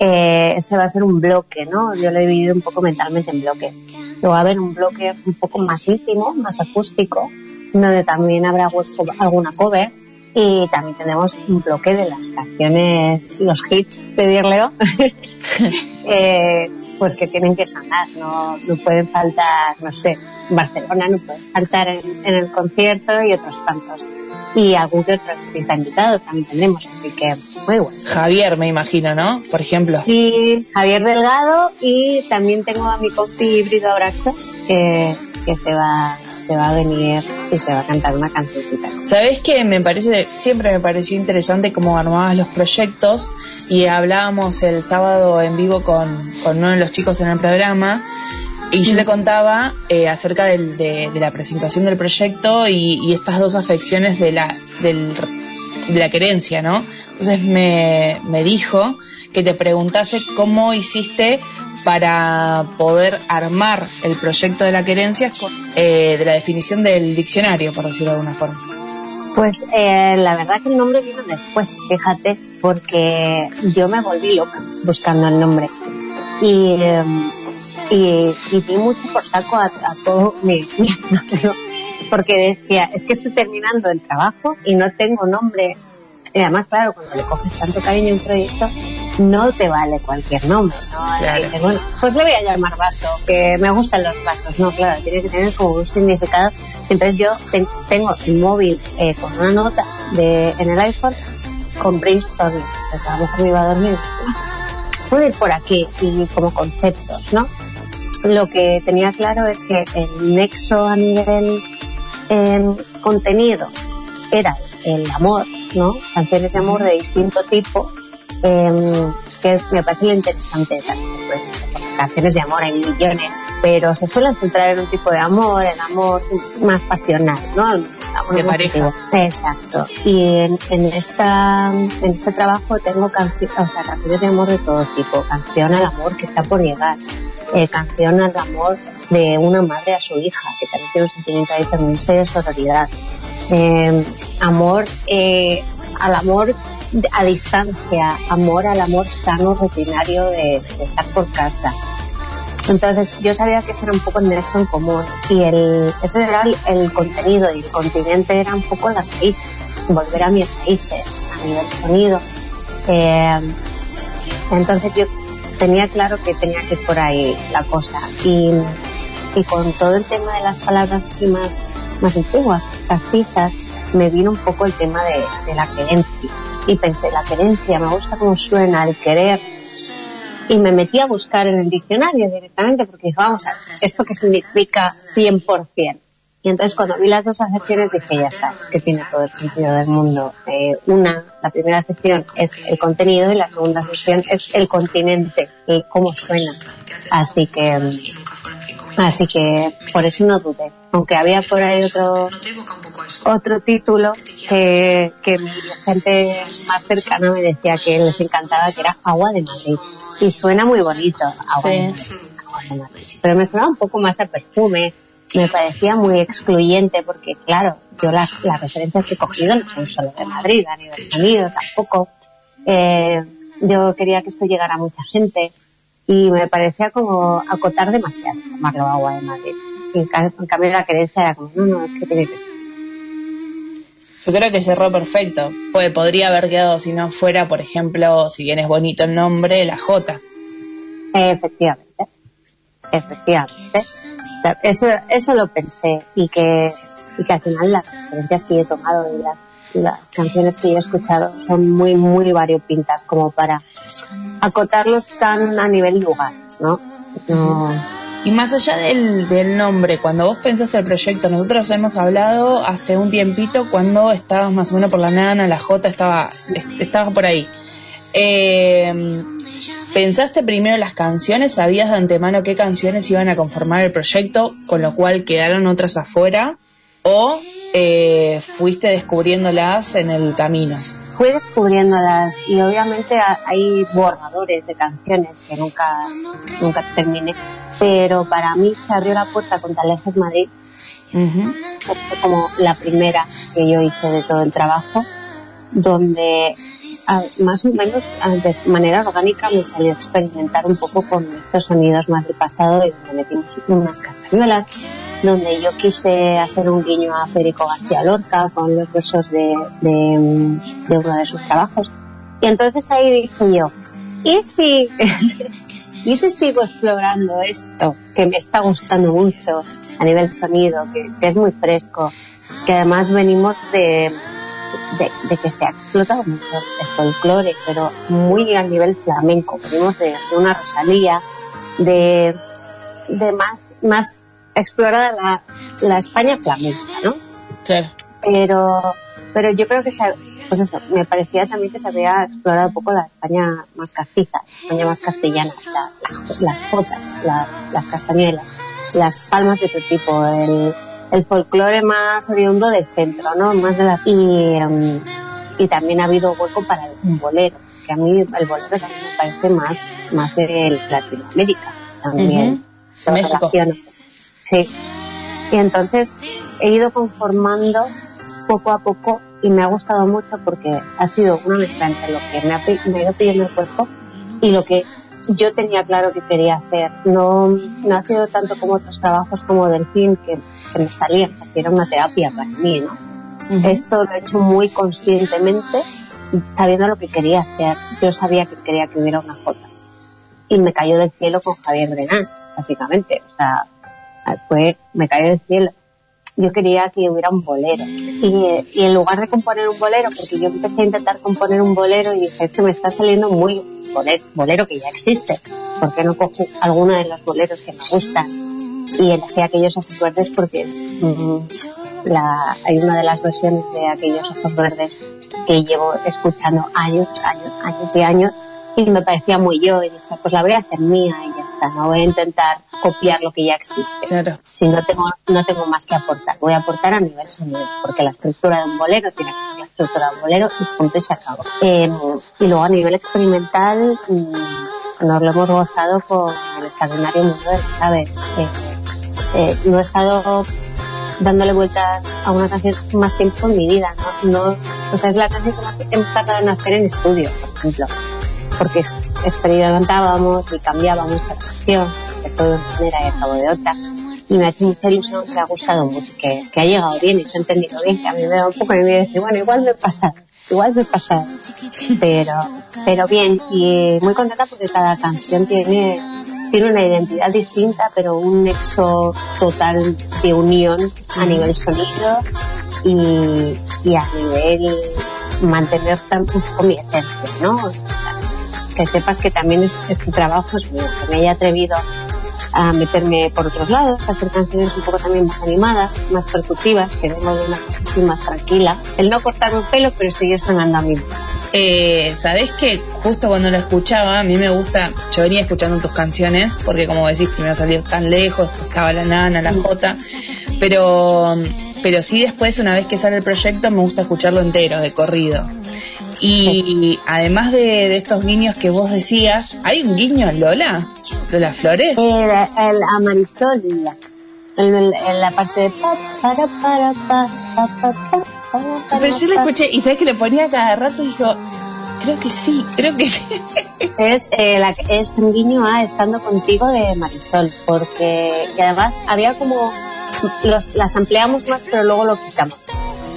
Eh, ese va a ser un bloque, ¿no? Yo lo he dividido un poco mentalmente en bloques. Luego va a haber un bloque un poco más íntimo, más acústico, donde también habrá alguna cover y también tenemos un bloque de las canciones, los hits de Dirleo, eh, pues que tienen que sonar, no, no pueden faltar, no sé, Barcelona no puede faltar en, en el concierto y otros tantos. Y algún que otro artista invitado también tendremos, así que muy bueno. Javier, me imagino, ¿no? Por ejemplo. Y Javier Delgado y también tengo a mi compi híbrido Abraxas que, que se va se va a venir y se va a cantar una cancioncita. ¿Sabes qué? Me parece, siempre me pareció interesante cómo armabas los proyectos y hablábamos el sábado en vivo con, con uno de los chicos en el programa y yo le contaba eh, acerca del- de, de la presentación del proyecto y, y estas dos afecciones de la, del, de la querencia, ¿no? Entonces me, me dijo que te preguntase cómo hiciste para poder armar el proyecto de la querencia eh, de la definición del diccionario, por decirlo de alguna forma. Pues eh, la verdad que el nombre vino después, fíjate, porque yo me volví loca buscando el nombre. Y, eh, y, y di mucho por saco a, a todo mi, mi porque decía, es que estoy terminando el trabajo y no tengo nombre. Y además, claro, cuando le coges tanto cariño a un proyecto, no te vale cualquier nombre, ¿no? Claro. Dices, bueno, pues le voy a llamar vaso, que me gustan los vasos, ¿no? Claro, tiene que tener como un significado. Entonces yo ten- tengo el móvil eh, con una nota de, en el iPhone con brainstorming. Entonces a lo mejor me iba a dormir. Puedo ir por aquí y como conceptos, ¿no? Lo que tenía claro es que el nexo a nivel em, contenido era el amor, ¿no? Canciones de amor de distinto tipo, em, que me parece lo interesante también. pues, canciones de amor hay millones, pero se suelen centrar en un tipo de amor, el amor más pasional, ¿no? El amor De pareja. Exacto. Y en, en esta, en este trabajo tengo canci- o sea, canciones de amor de todo tipo. Canción al amor que está por llegar. Eh, canción al amor de una madre a su hija, que también tiene un sentimiento feminista y de sororidad. Eh, amor eh, al amor de- a distancia, amor al amor sano, rutinario de, estar por casa. Entonces yo sabía que ese era un poco el nexo en común y el, ese era el, contenido y el continente era un poco las raíces, volver a mis raíces a nivel sonido. Eh, entonces yo tenía claro que tenía que ir por ahí la cosa y, y con todo el tema de las palabras así más, más antiguas, castizas, me vino un poco el tema de, la querencia y pensé, la querencia, me gusta cómo suena el querer y me metí a buscar en el diccionario directamente porque dije, vamos a ver, ¿esto qué significa 100%? Y entonces cuando vi las dos acepciones dije, ya está, es que tiene todo el sentido del mundo. Eh, una, la primera acepción es el contenido y la segunda acepción es el continente, el cómo suena. Así que, mm, así que por eso no dudé. Aunque había por ahí otro, otro título que, que mi gente más cercana me decía que les encantaba, que era Agua de Madrid. Y suena muy bonito, Agua de Madrid. Agua de Madrid. Pero me sonaba un poco más a perfume, me parecía muy excluyente porque, claro, yo las, las referencias que he cogido no son solo de Madrid, a nivel sonido tampoco. Eh, yo quería que esto llegara a mucha gente y me parecía como acotar demasiado llamarlo Agua de Madrid. En, ca- en cambio la creencia era como, no, no, es que tiene que ser Yo creo que cerró perfecto. Pues podría haber quedado si no fuera, por ejemplo, si bien es bonito el nombre, la J. Efectivamente, efectivamente. Eso, eso lo pensé y que, y que al final las referencias que yo he tomado y las, las canciones que yo he escuchado son muy, muy variopintas como para acotarlos tan a nivel lugar, ¿no? No, Y más allá del, nombre, cuando vos pensaste el proyecto, nosotros hemos hablado hace un tiempito cuando estabas más o menos por la nana, la J estaba, est- estaba por ahí. Eh, ¿Pensaste primero las canciones? ¿Sabías de antemano qué canciones iban a conformar el proyecto, con lo cual quedaron otras afuera? ¿O eh, fuiste descubriéndolas en el camino? Fui descubriéndolas y obviamente ha- hay borradores de canciones que nunca, nunca terminé, pero para mí se abrió la puerta con Talejes Madrid. Que fue como la primera que yo hice de todo el trabajo, donde más o menos ah, de manera orgánica me salió a experimentar un poco con estos sonidos más del pasado y donde metimos unas castañuelas, donde yo quise hacer un guiño a Federico García Lorca con los versos de, de, de uno de sus trabajos. Y entonces ahí dije yo, ¿y si, ¿y si sigo explorando esto que me está gustando mucho a nivel sonido, que es muy fresco, que además venimos de, de, de que se ha explotado mucho el folclore, pero muy a nivel flamenco, venimos de, de una Rosalía, de, de más, más explorada la, la España flamenca, ¿no? Claro. Pero, pero yo creo que se, pues eso, me parecía también que se había explorado un poco la España más castiza, la España más castellana, la- la- las jotas, la- las castañuelas, las palmas de otro tipo, el, el folclore más oriundo del centro, ¿no? Más de la, y, y también ha habido hueco para un bolero, que a mí el bolero también me parece más, más de Latinoamérica, también. Ujú. lo México. Sí. Y entonces he ido conformando poco a poco y me ha gustado mucho porque ha sido una mezcla entre lo que me ha, pi- me ha ido pidiendo el cuerpo y lo que yo tenía claro que quería hacer. No, no ha sido tanto como otros trabajos como Delfín que, que me salían, porque era una terapia para mí, ¿no? Esto lo he hecho muy conscientemente, sabiendo lo que quería hacer. Yo sabía que quería que hubiera una Jota. Y me cayó del cielo con Javier Brenán, básicamente. O sea, fue, me cayó del cielo. Yo quería que hubiera un bolero. Y, y en lugar de componer un bolero, porque yo empecé a intentar componer un bolero y dije, es que me está saliendo muy bolero, bolero que ya existe. ¿Por qué no cojo alguno de los boleros que me gustan? Y elegí aquellos azul verdes porque es, mm, la, hay una de las versiones de aquellos ojos verdes que llevo escuchando años, años, años y años y me parecía muy yo y dije, pues la voy a hacer mía y ya está, no voy a intentar copiar lo que ya existe. Claro. Si no tengo, no tengo más que aportar, voy a aportar a nivel sonido, porque la estructura de un bolero tiene que ser la estructura de un bolero y punto y se acabó. Eh, y luego a nivel experimental, mm, nos lo hemos gozado con el extraordinario mundo de las aves. Eh, eh, no he estado dándole vueltas a una canción más tiempo en mi vida, ¿no? no o sea, es la canción que más hemos tardado en hacer en estudio, por ejemplo porque experimentábamos y cambiábamos la canción, de toda manera y cabo de otra. Y me ha hecho mucha ilusión que ha gustado mucho, que, que ha llegado bien y se ha entendido bien, que a mí me da un poco de miedo decir, bueno, igual me he pasado, igual me he pasado. Pero, pero bien, y muy contenta porque cada canción tiene, tiene una identidad distinta, pero un nexo total de unión a nivel sonido y, y a nivel mantener tan- un poco mi esencia, ¿no? que sepas que también es, este trabajo es mío, que me haya atrevido a meterme por otros lados, a hacer canciones un poco también más animadas, más percutivas, que vengo de una así más tranquila. El no cortar un pelo, pero seguir sonando a mí. Eh, Sabés que justo cuando lo escuchaba, a mí me gusta, yo venía escuchando tus canciones, porque como decís, primero salió tan lejos, estaba la nana, la jota, pero, pero sí después, una vez que sale el proyecto, me gusta escucharlo entero, de corrido. Y además de, de estos guiños que vos decías, ¿hay un guiño en Lola? ¿Lola Flores? El, el a Marisol, la- el- en la parte de pa, para, para, pa, pa, pa, pa, pa, para, Pero yo lo pa. escuché y sabes que le ponía cada rato y dijo, creo que sí, creo que sí. Es, eh, la, es un guiño a Estando Contigo de Marisol, porque y además había como, los, las ampliamos más pero luego lo quitamos.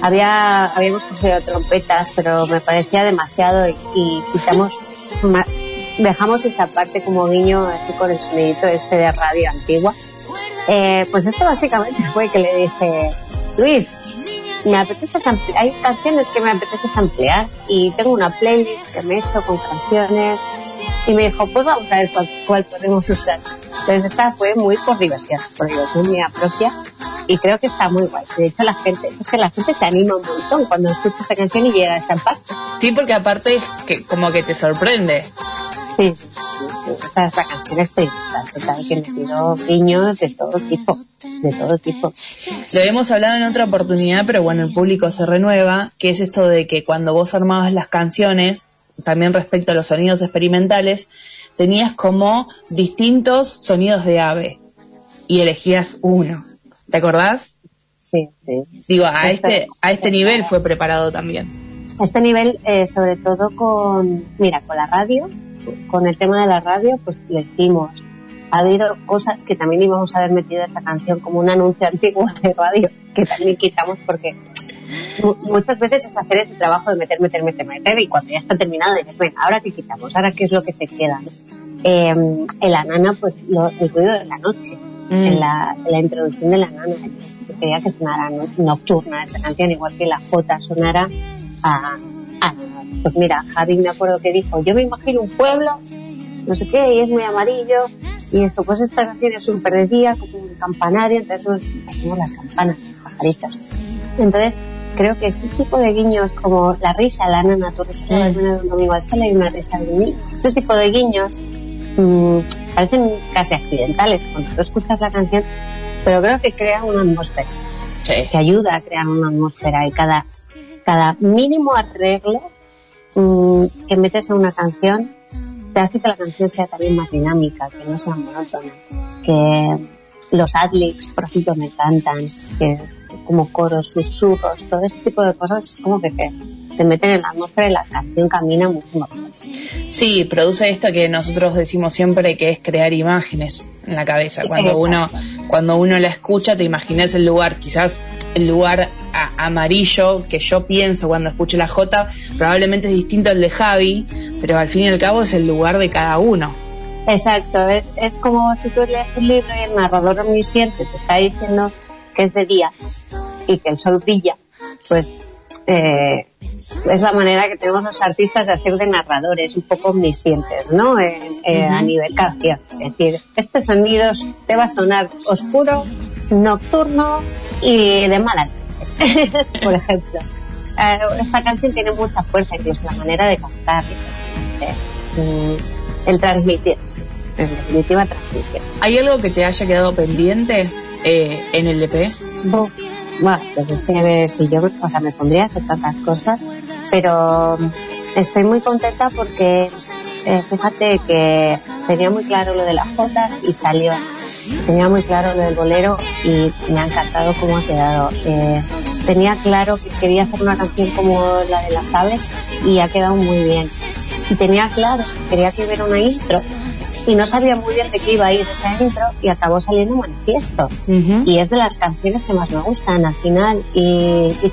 Había, habíamos cogido trompetas pero me parecía demasiado y, y quitamos, dejamos esa parte como guiño así con el sonidito este de radio antigua. Eh, pues esto básicamente fue que le dije, Luis, me apetece hay canciones que me apetece ampliar y tengo una playlist que me he hecho con canciones y me dijo pues vamos a ver cuál, cuál podemos usar entonces esta fue muy por diversión por diversión mía propia y creo que está muy guay. De hecho la gente es que la gente se anima un montón cuando escucha esa canción y llega a esta parte. Sí, porque aparte es que como que te sorprende. sí, sí, sí, o sea esta canción es total que me tiró guiños de todo tipo de todo tipo. Lo hemos hablado en otra oportunidad, pero bueno, el público se renueva, que es esto de que cuando vos armabas las canciones, también respecto a los sonidos experimentales, tenías como distintos sonidos de ave y elegías uno. ¿Te acordás? Sí, sí. Digo, a este, a este nivel fue preparado también. a este nivel, eh, sobre todo con, mira, con la radio, con el tema de la radio, pues le hicimos. Ha habido cosas que también íbamos a haber metido esa canción como un anuncio antiguo de radio, que también quitamos porque muchas veces es hacer ese trabajo de meter, meter, meter, meter, y cuando ya está terminado dices, bueno, ahora qué quitamos, ahora qué es lo que se queda. Eh, en la nana, pues lo, el ruido de la noche, en, la, en la introducción de la nana, yo quería que sonara no- nocturna esa canción, igual que la J sonara a, a- pues mira, Javi me acuerdo que dijo, yo me imagino un pueblo, no sé qué, y es muy amarillo, y esto, pues esta canción es súper de día, como un campanario, entonces hacemos las campanas, pajaritos. Entonces, creo que ese tipo de guiños, como la risa, la nana, tu risa, la nana de un domingo al sol, hay una risa de mí, ese tipo de guiños mm, parecen casi accidentales cuando tú escuchas la canción, pero creo que crea una atmósfera, que ayuda a crear una atmósfera y cada, cada mínimo arreglo mm, que metes en una canción te hace que la canción sea también más dinámica, que no sea monótona, que los adlibs, por ejemplo, me encantan, que como coros, susurros, todo ese tipo de cosas, como que te, te meten en la atmósfera y la canción camina mucho mejor. Sí, produce esto que nosotros decimos siempre que es crear imágenes en la cabeza. Cuando Exacto. uno, cuando uno la escucha, te imaginas el lugar, quizás el lugar a- amarillo que yo pienso cuando escucho la J, probablemente es distinto al de Javi, pero al fin y al cabo es el lugar de cada uno. Exacto, es, es como si tú lees un libro y el narrador omnisciente te está diciendo que es de día y que el sol brilla, pues eh, es la manera que tenemos los artistas de hacer de narradores un poco omniscientes, ¿no? En- eh, A nivel canción. Es decir, este sonido te va a sonar oscuro, nocturno y de mala. por ejemplo. Eh, esta canción tiene mucha fuerza, incluso la manera de cantar. eh, mm, el transmitir, en definitiva transmitir. ¿Hay algo que te haya quedado pendiente eh, en el EP? Bu- Bueno, pues es que si yo, o sea, me pondría a hacer tantas cosas, pero estoy muy contenta porque eh, fíjate que tenía muy claro lo de las fotos y salió. Tenía muy claro lo del bolero y me ha encantado cómo ha quedado. Eh, tenía claro que quería hacer una canción como la de las aves y ha quedado muy bien. Y tenía claro que quería que hubiera una intro y no sabía muy bien de qué iba a ir esa intro y acabó saliendo manifiesto. Y es de las canciones que más me gustan al final y, y-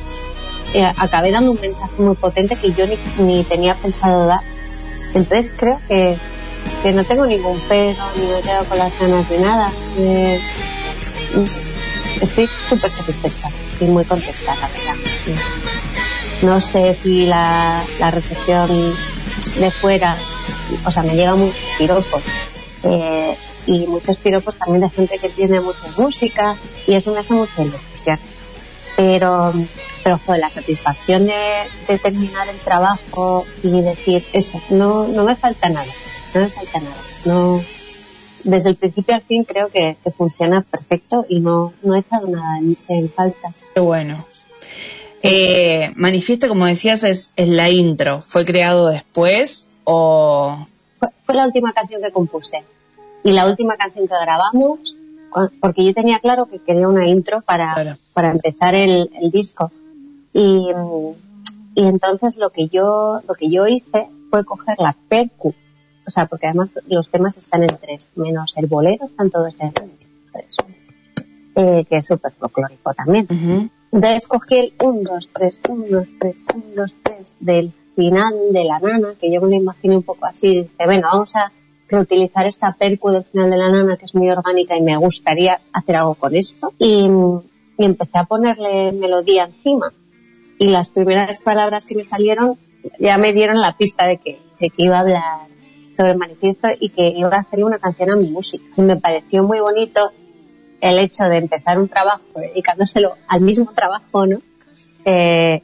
y acabé dando un mensaje muy potente que yo ni, ni tenía pensado dar. Entonces creo que, que no tengo ningún pero ni me quedo con las ganas de nada. Eh, estoy súper satisfecha y muy contenta la verdad sí. no sé si la, la recepción de fuera o sea me llega muchos piropos eh, y muchos piropos también de gente que tiene mucha música y eso me hace mucha ilusión. Pero pero joder, la satisfacción de, terminar el trabajo y decir eso no no me falta nada no me falta nada no desde el principio al fin creo que, funciona perfecto y no no he echado nada en, en falta. Qué bueno. Eh, Manifiesto, como decías, es, es la intro. ¿Fue creado después o...? fue, fue la última canción que compuse. Y la última canción que grabamos porque yo tenía claro que quería una intro para, para empezar el, el disco. Y, y entonces lo que yo lo que yo hice fue coger la percu o sea porque además los temas están en tres menos el bolero están todos en tres. Eh, que es súper folclórico también. Entonces cogí el 1, 2, 3, 1, 2, 3, 1, 2, 3 del final de la nana, que yo me lo imaginé un poco así, dice, bueno, vamos a reutilizar esta percu del final de la nana que es muy orgánica y me gustaría hacer algo con esto. Y, y empecé a ponerle melodía encima. Y las primeras palabras que me salieron ya me dieron la pista de que, de que iba a hablar sobre el manifiesto y que iba a hacer una canción a mi música. Y me pareció muy bonito el hecho de empezar un trabajo dedicándoselo al mismo trabajo, ¿no? Eh,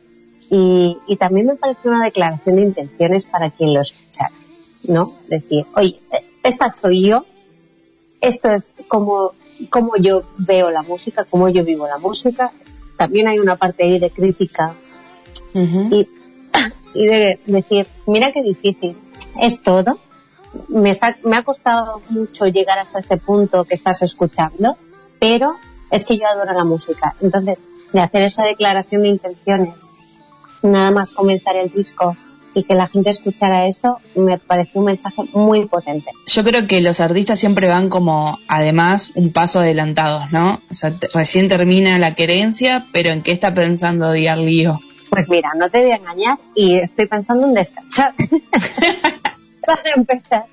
y, y también me pareció una declaración de intenciones para quien lo escuchara, ¿no? Decir, oye, esta soy yo, esto es como, como yo veo la música, como yo vivo la música. También hay una parte ahí de crítica y, y de decir, mira qué difícil, es todo. Me, está, me ha costado mucho llegar hasta este punto que estás escuchando, pero es que yo adoro la música. Entonces, de hacer esa declaración de intenciones, nada más comenzar el disco y que la gente escuchara eso, me pareció un mensaje muy potente. Yo creo que los artistas siempre van como, además, un paso adelantados, ¿no? O sea, recién termina la querencia, pero ¿en qué está pensando Díaz Lío? Pues mira, no te voy a engañar y estoy pensando en descansar. Para empezar,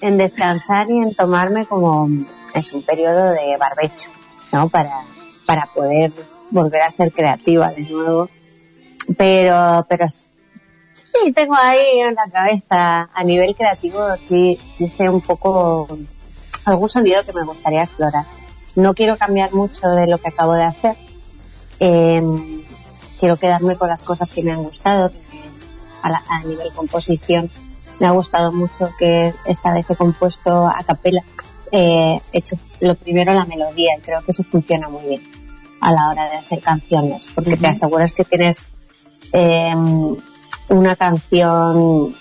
en descansar y en tomarme como es un periodo de barbecho, ¿no? Para, para poder volver a ser creativa de nuevo. Pero, pero sí, tengo ahí en la cabeza, a nivel creativo, sí, sé un poco algún sonido que me gustaría explorar. No quiero cambiar mucho de lo que acabo de hacer. Eh, quiero quedarme con las cosas que me han gustado. A, la- a nivel composición, me ha gustado mucho que esta vez he compuesto a capela. Eh, he hecho lo primero la melodía y creo que eso funciona muy bien a la hora de hacer canciones, porque te Ujú. aseguras que tienes eh, una canción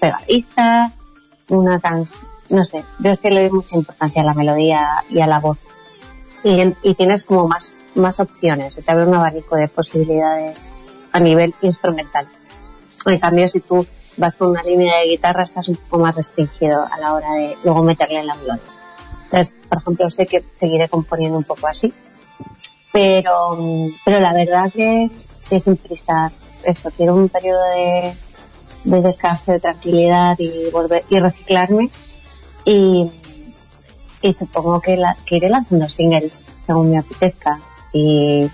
pegadiza, una can no sé, yo es que le doy mucha importancia a la melodía y a la voz. Y, en- tienes como más, más opciones, se te abre un abanico de posibilidades a nivel instrumental. En cambio, si tú vas con una línea de guitarra, estás un poco más restringido a la hora de luego meterle la melodía. Entonces, por ejemplo, sé que seguiré componiendo un poco así, pero, pero la verdad que, que sin prisa, eso, quiero un periodo de, de descanso, de tranquilidad y volver y reciclarme. Y, y supongo que, la, que iré lanzando singles según me apetezca. Y,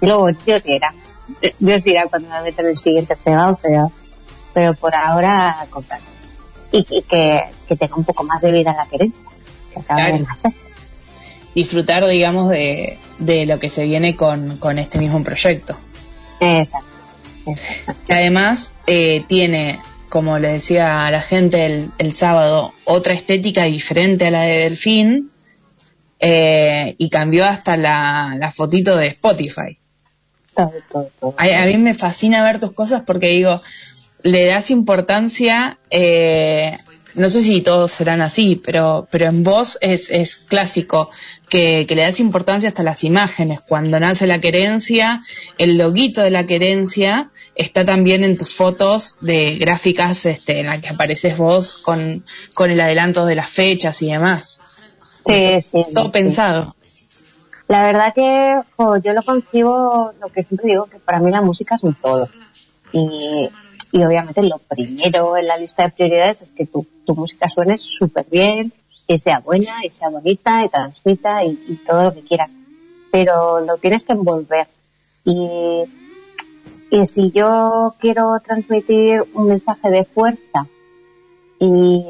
y luego Dios dirá, Dios dirá cuando me meto en el siguiente pegado, pero, pero por ahora comprar. Y, y que, que tenga un poco más de vida en la querencia que acaba de nacer. disfrutar, digamos, de, de lo que se viene con, con este mismo proyecto. Exacto. Además eh, tiene, como le decía a la gente el, el sábado, otra estética diferente a la de Delfín eh, y cambió hasta la, la fotito de Spotify. Todo, todo, todo. A, a mí me fascina ver tus cosas porque digo, le das importancia, eh, no sé si todos serán así, pero, pero en vos es, es clásico que, que le das importancia hasta las imágenes. Cuando nace la querencia, el loguito de la querencia está también en tus fotos de gráficas este, en las que apareces vos con, con el adelanto de las fechas y demás. Sí, sí, Todo sí. pensado. La verdad que jo, yo lo concibo, lo que siempre digo, que para mí la música es un todo. Y, y obviamente lo primero en la lista de prioridades es que tu, tu música suene súper bien, y sea buena, y sea bonita, y transmita, y, y todo lo que quieras. Pero lo tienes que envolver. Y, y si yo quiero transmitir un mensaje de fuerza y,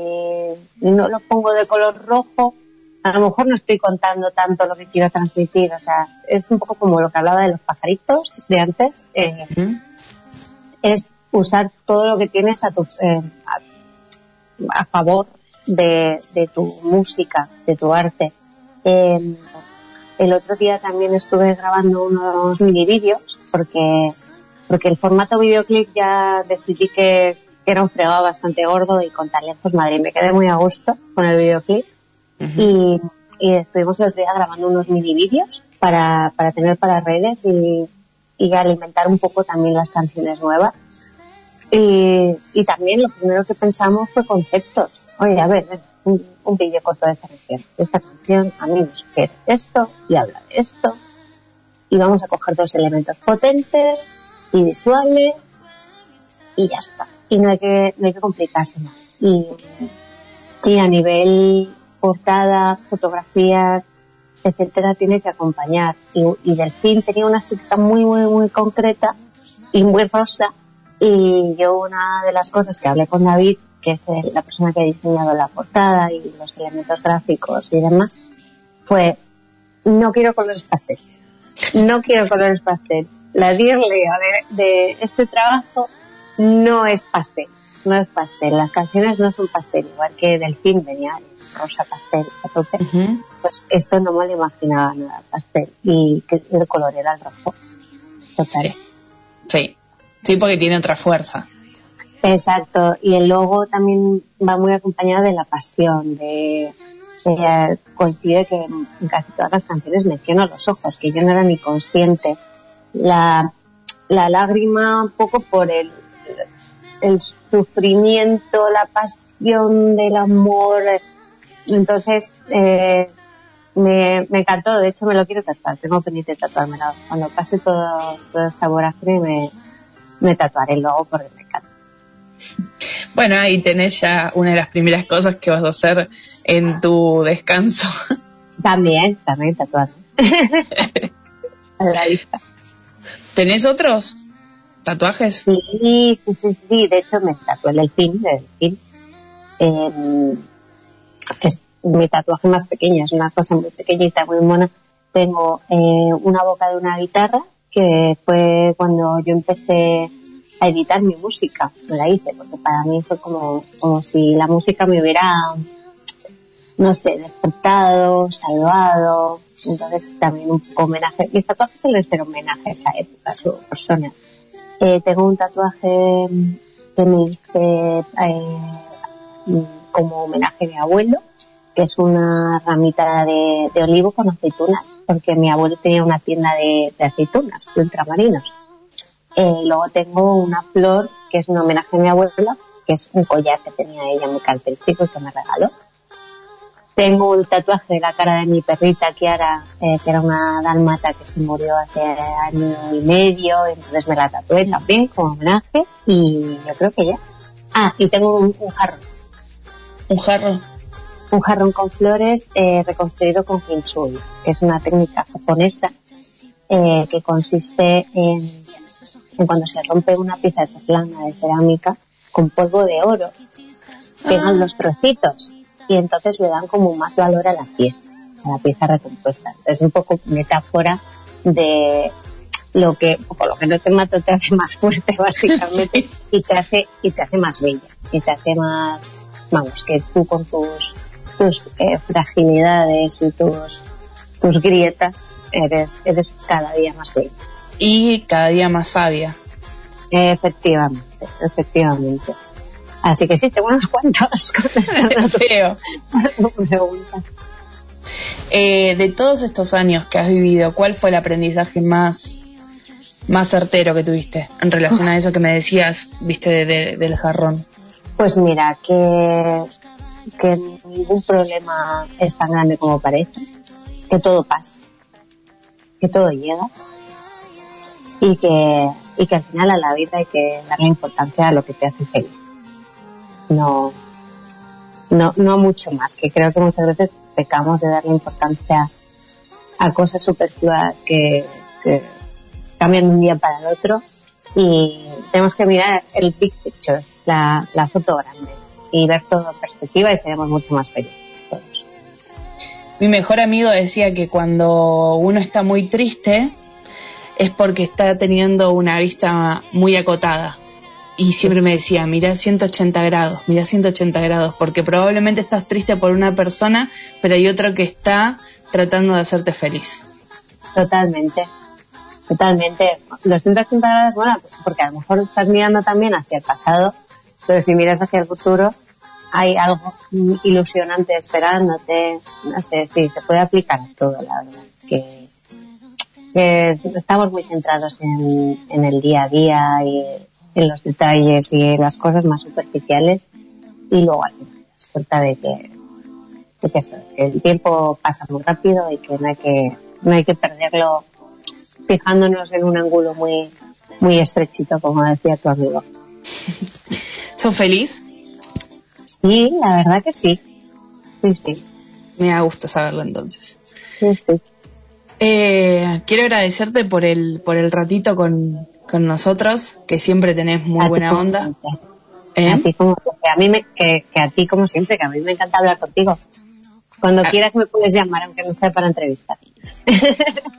y no lo pongo de color rojo, a lo mejor no estoy contando tanto lo que quiero transmitir. O sea, es un poco como lo que hablaba de los pajaritos de antes. eh, Es usar todo lo que tienes a tu, eh, a, a favor de, de tu música, de tu arte. Eh, el otro día también estuve grabando unos mini vídeos porque, porque el formato videoclip ya decidí que era un fregado bastante gordo y con talentos Madrid me quedé muy a gusto con el videoclip y, y estuvimos el otro día grabando unos mini vídeos para, para tener para redes y, y alimentar un poco también las canciones nuevas. Y, y también lo primero que pensamos fue conceptos. Oye, a ver, un, vídeo corto de esta canción. Esta canción a mí me sugiere esto y habla de esto. Y vamos a coger dos elementos potentes y visuales y ya está. Y no hay que, no hay que complicarse más. Y, y a nivel portada, fotografías, etcétera, tiene que acompañar. Y, y Delfín tenía una estética muy, muy, muy concreta y muy rosa. Y yo una de las cosas que hablé con David, que es el- la persona que ha diseñado la portada y los elementos gráficos y demás, fue, no quiero colores pastel. No quiero colores pastel. La dirlea de, de este trabajo no es pastel. No es pastel. Las canciones no son pastel. Igual que Delfín venía en rosa pastel a tope. Pues esto no me lo imaginaba nada pastel. Y que el color era el rojo. Total. Sí, sí, porque tiene otra fuerza. Exacto, y el logo también va muy acompañado de la pasión, de, de- coincide que en casi todas las canciones menciono los ojos, que yo no era ni consciente. La, lágrima un poco por el, sufrimiento, la pasión del amor. Entonces, eh, me, me encantó, de hecho me lo quiero tatuar, tengo pendiente de tatuármelo. Cuando pase todo, todo esta vorágine me, me tatuaré el logo porque me encanta. Bueno, ahí tenés ya una de las primeras cosas que vas a hacer en tu descanso. También, también tatuado. A la lista. ¿Tenés otros tatuajes? Sí, sí, sí, sí. De hecho, me tatué el delfín, el delfín. Eh, es mi tatuaje más pequeño, es una cosa muy pequeñita, muy mona. Tengo eh, una boca de una guitarra, que fue cuando yo empecé a editar mi música, me la hice, porque para mí fue como, como si la música me hubiera, no sé, despertado, salvado. Entonces también un poco homenaje. Mis tatuajes suelen ser homenajes a épocas o personas. Eh, tengo un tatuaje que me hice eh, como homenaje a mi abuelo, que es una ramita de, olivo con aceitunas, porque mi abuelo tenía una tienda de, aceitunas, de ultramarinos. Eh, luego tengo una flor que es un homenaje a mi abuela, que es un collar que tenía ella muy característico y que me regaló. Tengo un tatuaje de la cara de mi perrita Kiara, eh, que era una dalmata que se murió hace año y medio, entonces me la tatué también como homenaje y yo creo que ya. Ah, y tengo un, un jarrón. ¿Un jarrón? Un jarrón con flores eh, reconstruido con Kinsui, que es una técnica japonesa eh, que consiste en, en cuando se rompe una pieza de porcelana de cerámica con polvo de oro, pegan los trocitos y entonces le dan como más valor a la pieza. la pieza recompuesta. Es un poco metáfora de lo que, por lo que no te mata te hace más fuerte básicamente y te hace, y te hace más bella y te hace más, vamos, que tú con tus, tus eh, fragilidades y tus, tus grietas eres, eres cada día más bella. Y cada día más sabia. Efectivamente, efectivamente. Así que sí, tengo unos cuantos. Pregunta. Eh, de todos estos años que has vivido, ¿cuál fue el aprendizaje más, más certero que tuviste en relación a eso que me decías, viste, de- de- del jarrón? Pues mira, que, que ningún problema es tan grande como parece, que todo pasa, que todo llega y que, y que al final a la vida hay que darle importancia a lo que te hace feliz. No, no, no mucho más, que creo que muchas veces pecamos de darle importancia a cosas superfluas que, que cambian de un día para el otro y tenemos que mirar el big picture, la, la foto grande y ver todo en perspectiva y seremos mucho más felices. Mi mejor amigo decía que cuando uno está muy triste es porque está teniendo una vista muy acotada. Y siempre me decía, mira 180 grados, mira 180 grados, porque probablemente estás triste por una persona, pero hay otro que está tratando de hacerte feliz. Totalmente, totalmente. Los 180 grados, bueno, porque a lo mejor estás mirando también hacia el pasado, pero si miras hacia el futuro, hay algo ilusionante esperándote. No sé, sí, se puede aplicar a todo, la verdad. Que, estamos muy centrados en, el día a día y en los detalles y en las cosas más superficiales y luego al final te das de que el tiempo pasa muy rápido y que no hay que, no hay que perderlo fijándonos en un ángulo muy, muy estrechito, como decía tu amigo. ¿Sos feliz? Sí, la verdad que sí. Sí, sí. Me da gusto saberlo entonces. Sí, sí. Eh, quiero agradecerte por el, por el ratito con, con nosotros, que siempre tenés muy A buena onda. ¿Eh? A ti como, que a mí me, que, que a ti como siempre, que a mí me encanta hablar contigo. Cuando Ah. quieras me puedes llamar, aunque no sea para entrevistar.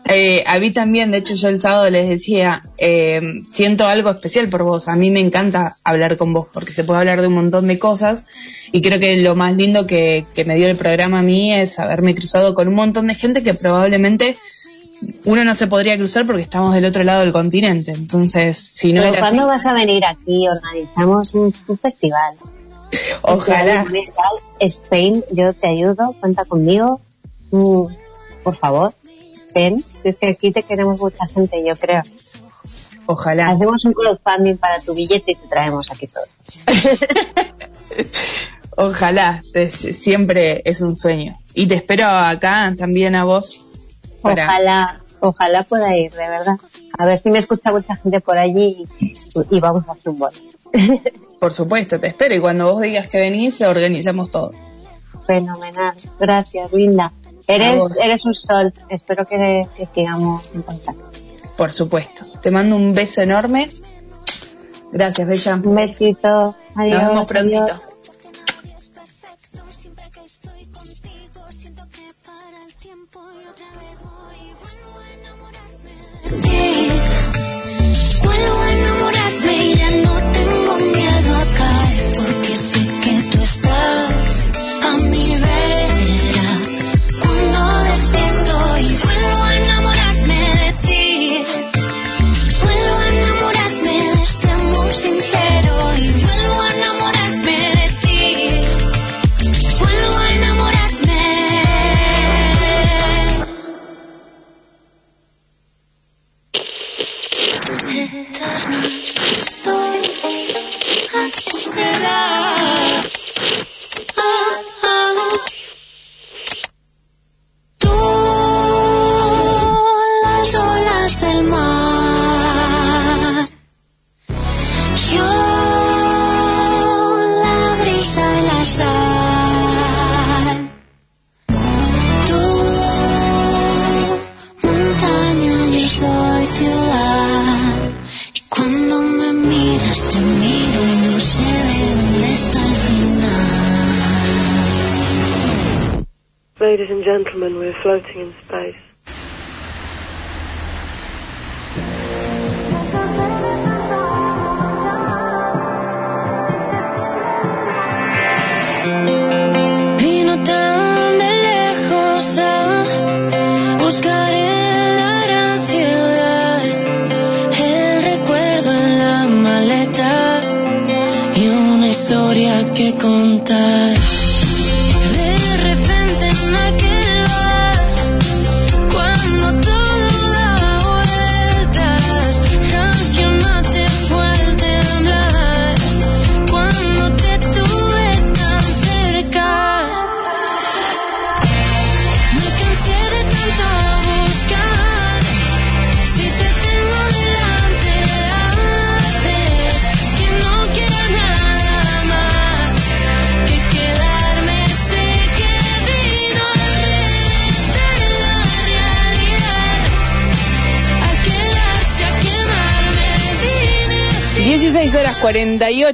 Eh, a mí también, de hecho yo el sábado les decía, eh, siento algo especial por vos, a mí me encanta hablar con vos porque se puede hablar de un montón de cosas y creo que lo más lindo que, que me dio el programa a mí es haberme cruzado con un montón de gente que probablemente uno no se podría cruzar porque estamos del otro lado del continente, entonces si no Pero era así, ¿cuándo vas a venir aquí? Organizamos un, un festival. Ojalá. Spain, yo te ayudo, cuenta conmigo. Mm, por favor, ven. Es que aquí te queremos mucha gente, yo creo. Ojalá. Hacemos un crowdfunding para tu billete y te traemos aquí todo. ojalá, siempre es un sueño. Y te espero acá también a vos. para- Ojalá, ojalá pueda ir, de verdad. A ver si me escucha mucha gente por allí y, y vamos a hacer un bol. Por supuesto, te espero y cuando vos digas que venís, organizamos todo. Fenomenal. Gracias, Linda. Eres, eres un sol. Espero que, que sigamos en contacto. Por supuesto. Te mando un beso enorme. Gracias, Bella. Un besito. Adiós. Nos vemos prontito. adiós.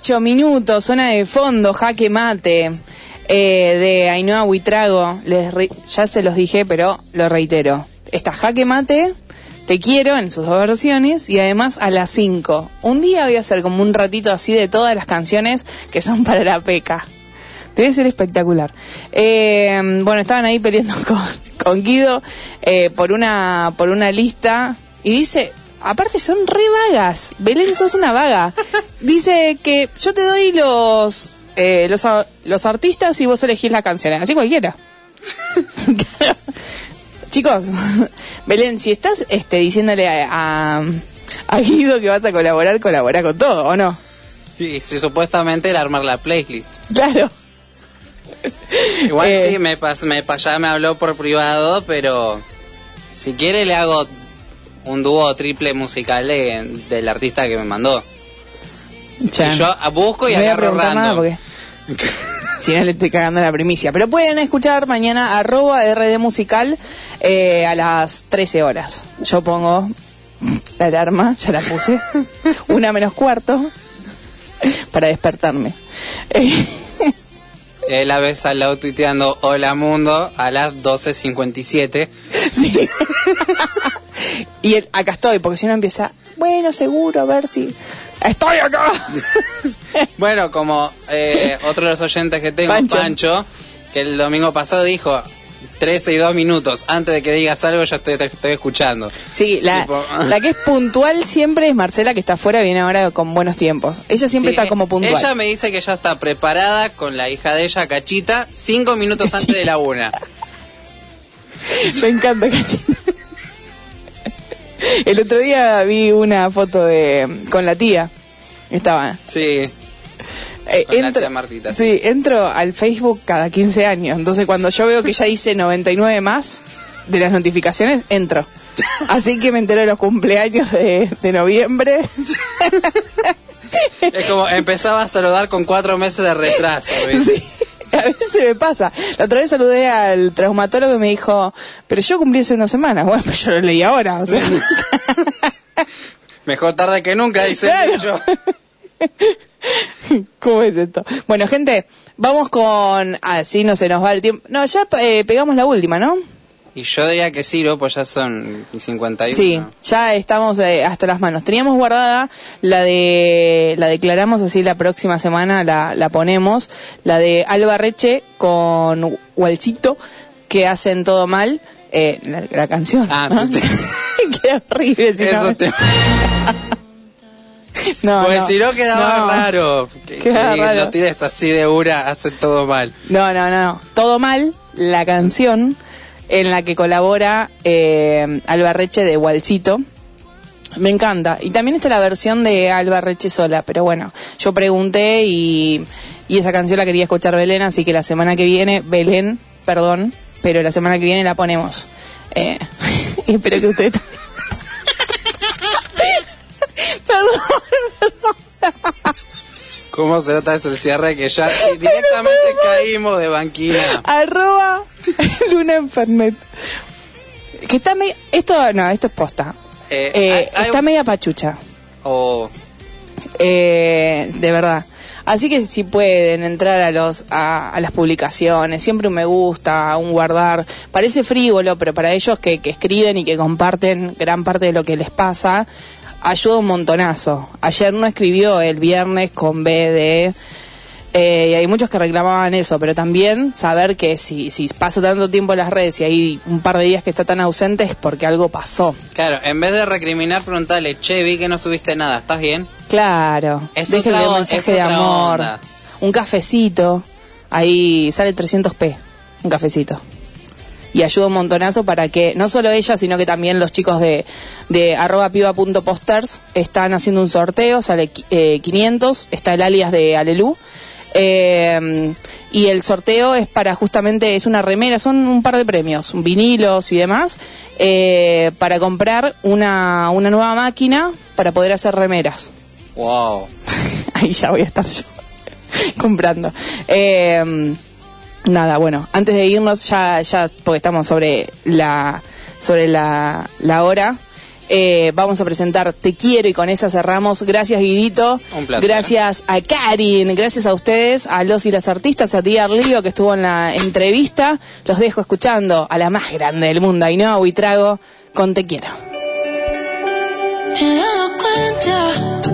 48 minutos, zona de fondo, jaque mate, eh, de Ainhoa Huitrago. Les ya se los dije, pero lo reitero. Está jaque mate, te quiero en sus dos versiones y además a las 5. Un día voy a hacer como un ratito así de todas las canciones que son para la peca. Debe ser espectacular. Eh, bueno, estaban ahí peleando con, con Guido eh, por una por una lista y dice, aparte son re vagas. Belén sos una vaga. Dice que yo te doy los eh, los, los artistas y vos elegís las canciones, así cualquiera. Chicos, Belén, si estás este, diciéndole a, a, a Guido que vas a colaborar, colabora con todo, ¿o no? Y si supuestamente el armar la playlist. Claro. Igual Eh. sí, me, pas- me, ya me habló por privado, pero si quiere le hago un dúo triple musical de- del artista que me mandó. Ya. Y yo busco y no voy a agarro preguntar nada random. porque si no le estoy cagando la primicia. Pero pueden escuchar mañana arroba RD Musical eh, a las 13 horas. Yo pongo la alarma, ya la puse, una menos cuarto, para despertarme. La vez al lado tuiteando Hola Mundo a las 12.57. sí. y el, acá estoy, porque si no empieza, bueno, seguro, a ver si... ¡Estoy acá! Bueno, como eh, otro de los oyentes que tengo, Pancho. Pancho. que el domingo pasado dijo 13 y 2 minutos, antes de que digas algo ya estoy, te estoy escuchando. Sí, la, Tipo- la que es puntual siempre es Marcela, que está afuera, viene ahora con buenos tiempos. Ella siempre Sí, está como puntual. Ella me dice que ya está preparada con la hija de ella, Cachita, 5 minutos antes de la una. Me encanta, cachita. El otro día vi una foto de con la tía. Estaba. Sí, Eh, con entro, Martita. sí, entro al Facebook cada 15 años. Entonces cuando yo veo que ya hice 99 más de las notificaciones, entro. Así que me entero de los cumpleaños de, de noviembre. Es como empezaba a saludar con cuatro meses de retraso. ¿viste? Sí, a veces se me pasa. La otra vez saludé al traumatólogo y me dijo, pero yo cumplí hace una semana. Bueno, pero yo lo leí ahora. O sea. Mejor tarde que nunca, dice Claro. dicho. ¿Cómo es esto? Bueno, gente, vamos con... Ah, sí, no se nos va el tiempo. No, ya eh, pegamos la última, ¿no? Y yo diría que sí, ¿no? pues ya son 51. Sí, ya estamos eh, hasta las manos. Teníamos guardada la de... La declaramos así la próxima semana, la, la ponemos. La de Alba Reche con Walcito, que hacen todo mal. Eh, la, la canción. Ah, ¿no? te- Qué horrible. si no- Eso te... No, pues no. si no quedaba No. raro. Que, Queda que raro. lo tires así de una, hace todo mal. No, no, no. Todo mal, la canción en la que colabora eh, Alba Reche de Walcito. Me encanta. Y también está la versión de Alba Reche sola, pero bueno, yo pregunté y, y esa canción la quería escuchar Belén, así que la semana que viene, Belén, perdón, pero la semana que viene la ponemos. Eh, espero que usted... perdón, perdón. ¿Cómo se nota es el cierre que ya directamente caímos de banquina? arroba Luna Enfermet. Que está. Esto, no, esto es posta. Eh, Eh, hay- está media pachucha. Oh, Eh, de verdad. Así que si pueden entrar a los a, a las publicaciones, siempre un me gusta, un guardar. Parece frívolo, pero para ellos que, que escriben y que comparten gran parte de lo que les pasa, ayuda un montonazo. Ayer no escribió el viernes con B de eh, y hay muchos que reclamaban eso, pero también saber que si, si pasa tanto tiempo en las redes y hay un par de días que está tan ausente es porque algo pasó. Claro, en vez de recriminar, preguntarle, che, vi que no subiste nada, ¿estás bien? Claro, Es déjenle un mensaje de amor, onda. un cafecito, ahí sale 300p, un cafecito. Y ayuda un montonazo para que no solo ella, sino que también los chicos de, de arroba piba.posters están haciendo un sorteo, sale eh, 500, está el alias de Alelú. Eh, y el sorteo es para justamente, es una remera, son un par de premios, vinilos y demás, eh, para comprar una, una nueva máquina para poder hacer remeras. Wow. Ahí ya voy a estar yo comprando. Eh, nada, bueno, antes de irnos, ya, ya, porque estamos sobre la, sobre la, la hora, eh, vamos a presentar Te Quiero y con esa cerramos. Gracias, Guidito. Un placer. Gracias a Karin, gracias a ustedes, a los y las artistas, a ti Arlío que estuvo en la entrevista. Los dejo escuchando a la más grande del mundo, Ainhoa Buitrago, con Te Quiero. Me he dado cuenta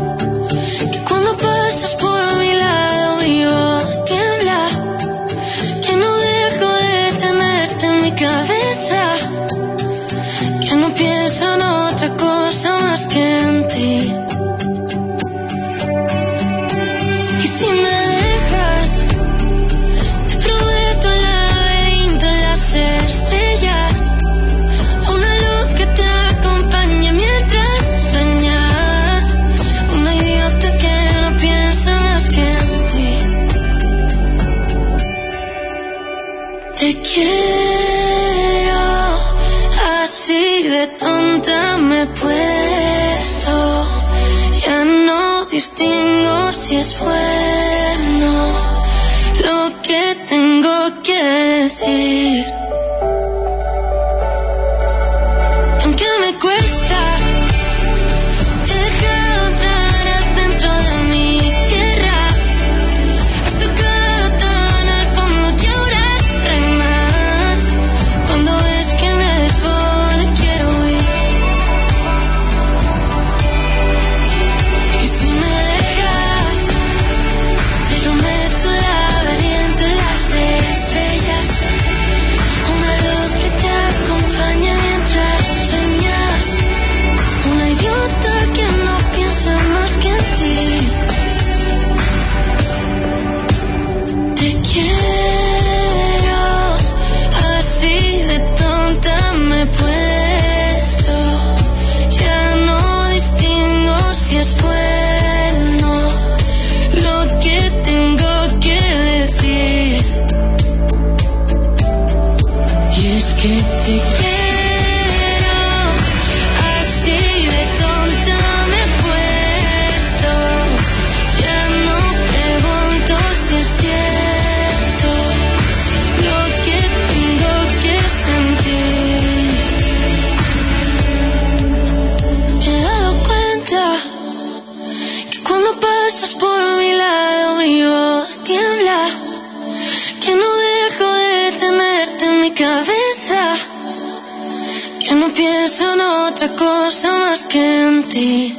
quiero, así de tonta me he puesto. Ya no distingo si es bueno lo que tengo que decir. Que en ti.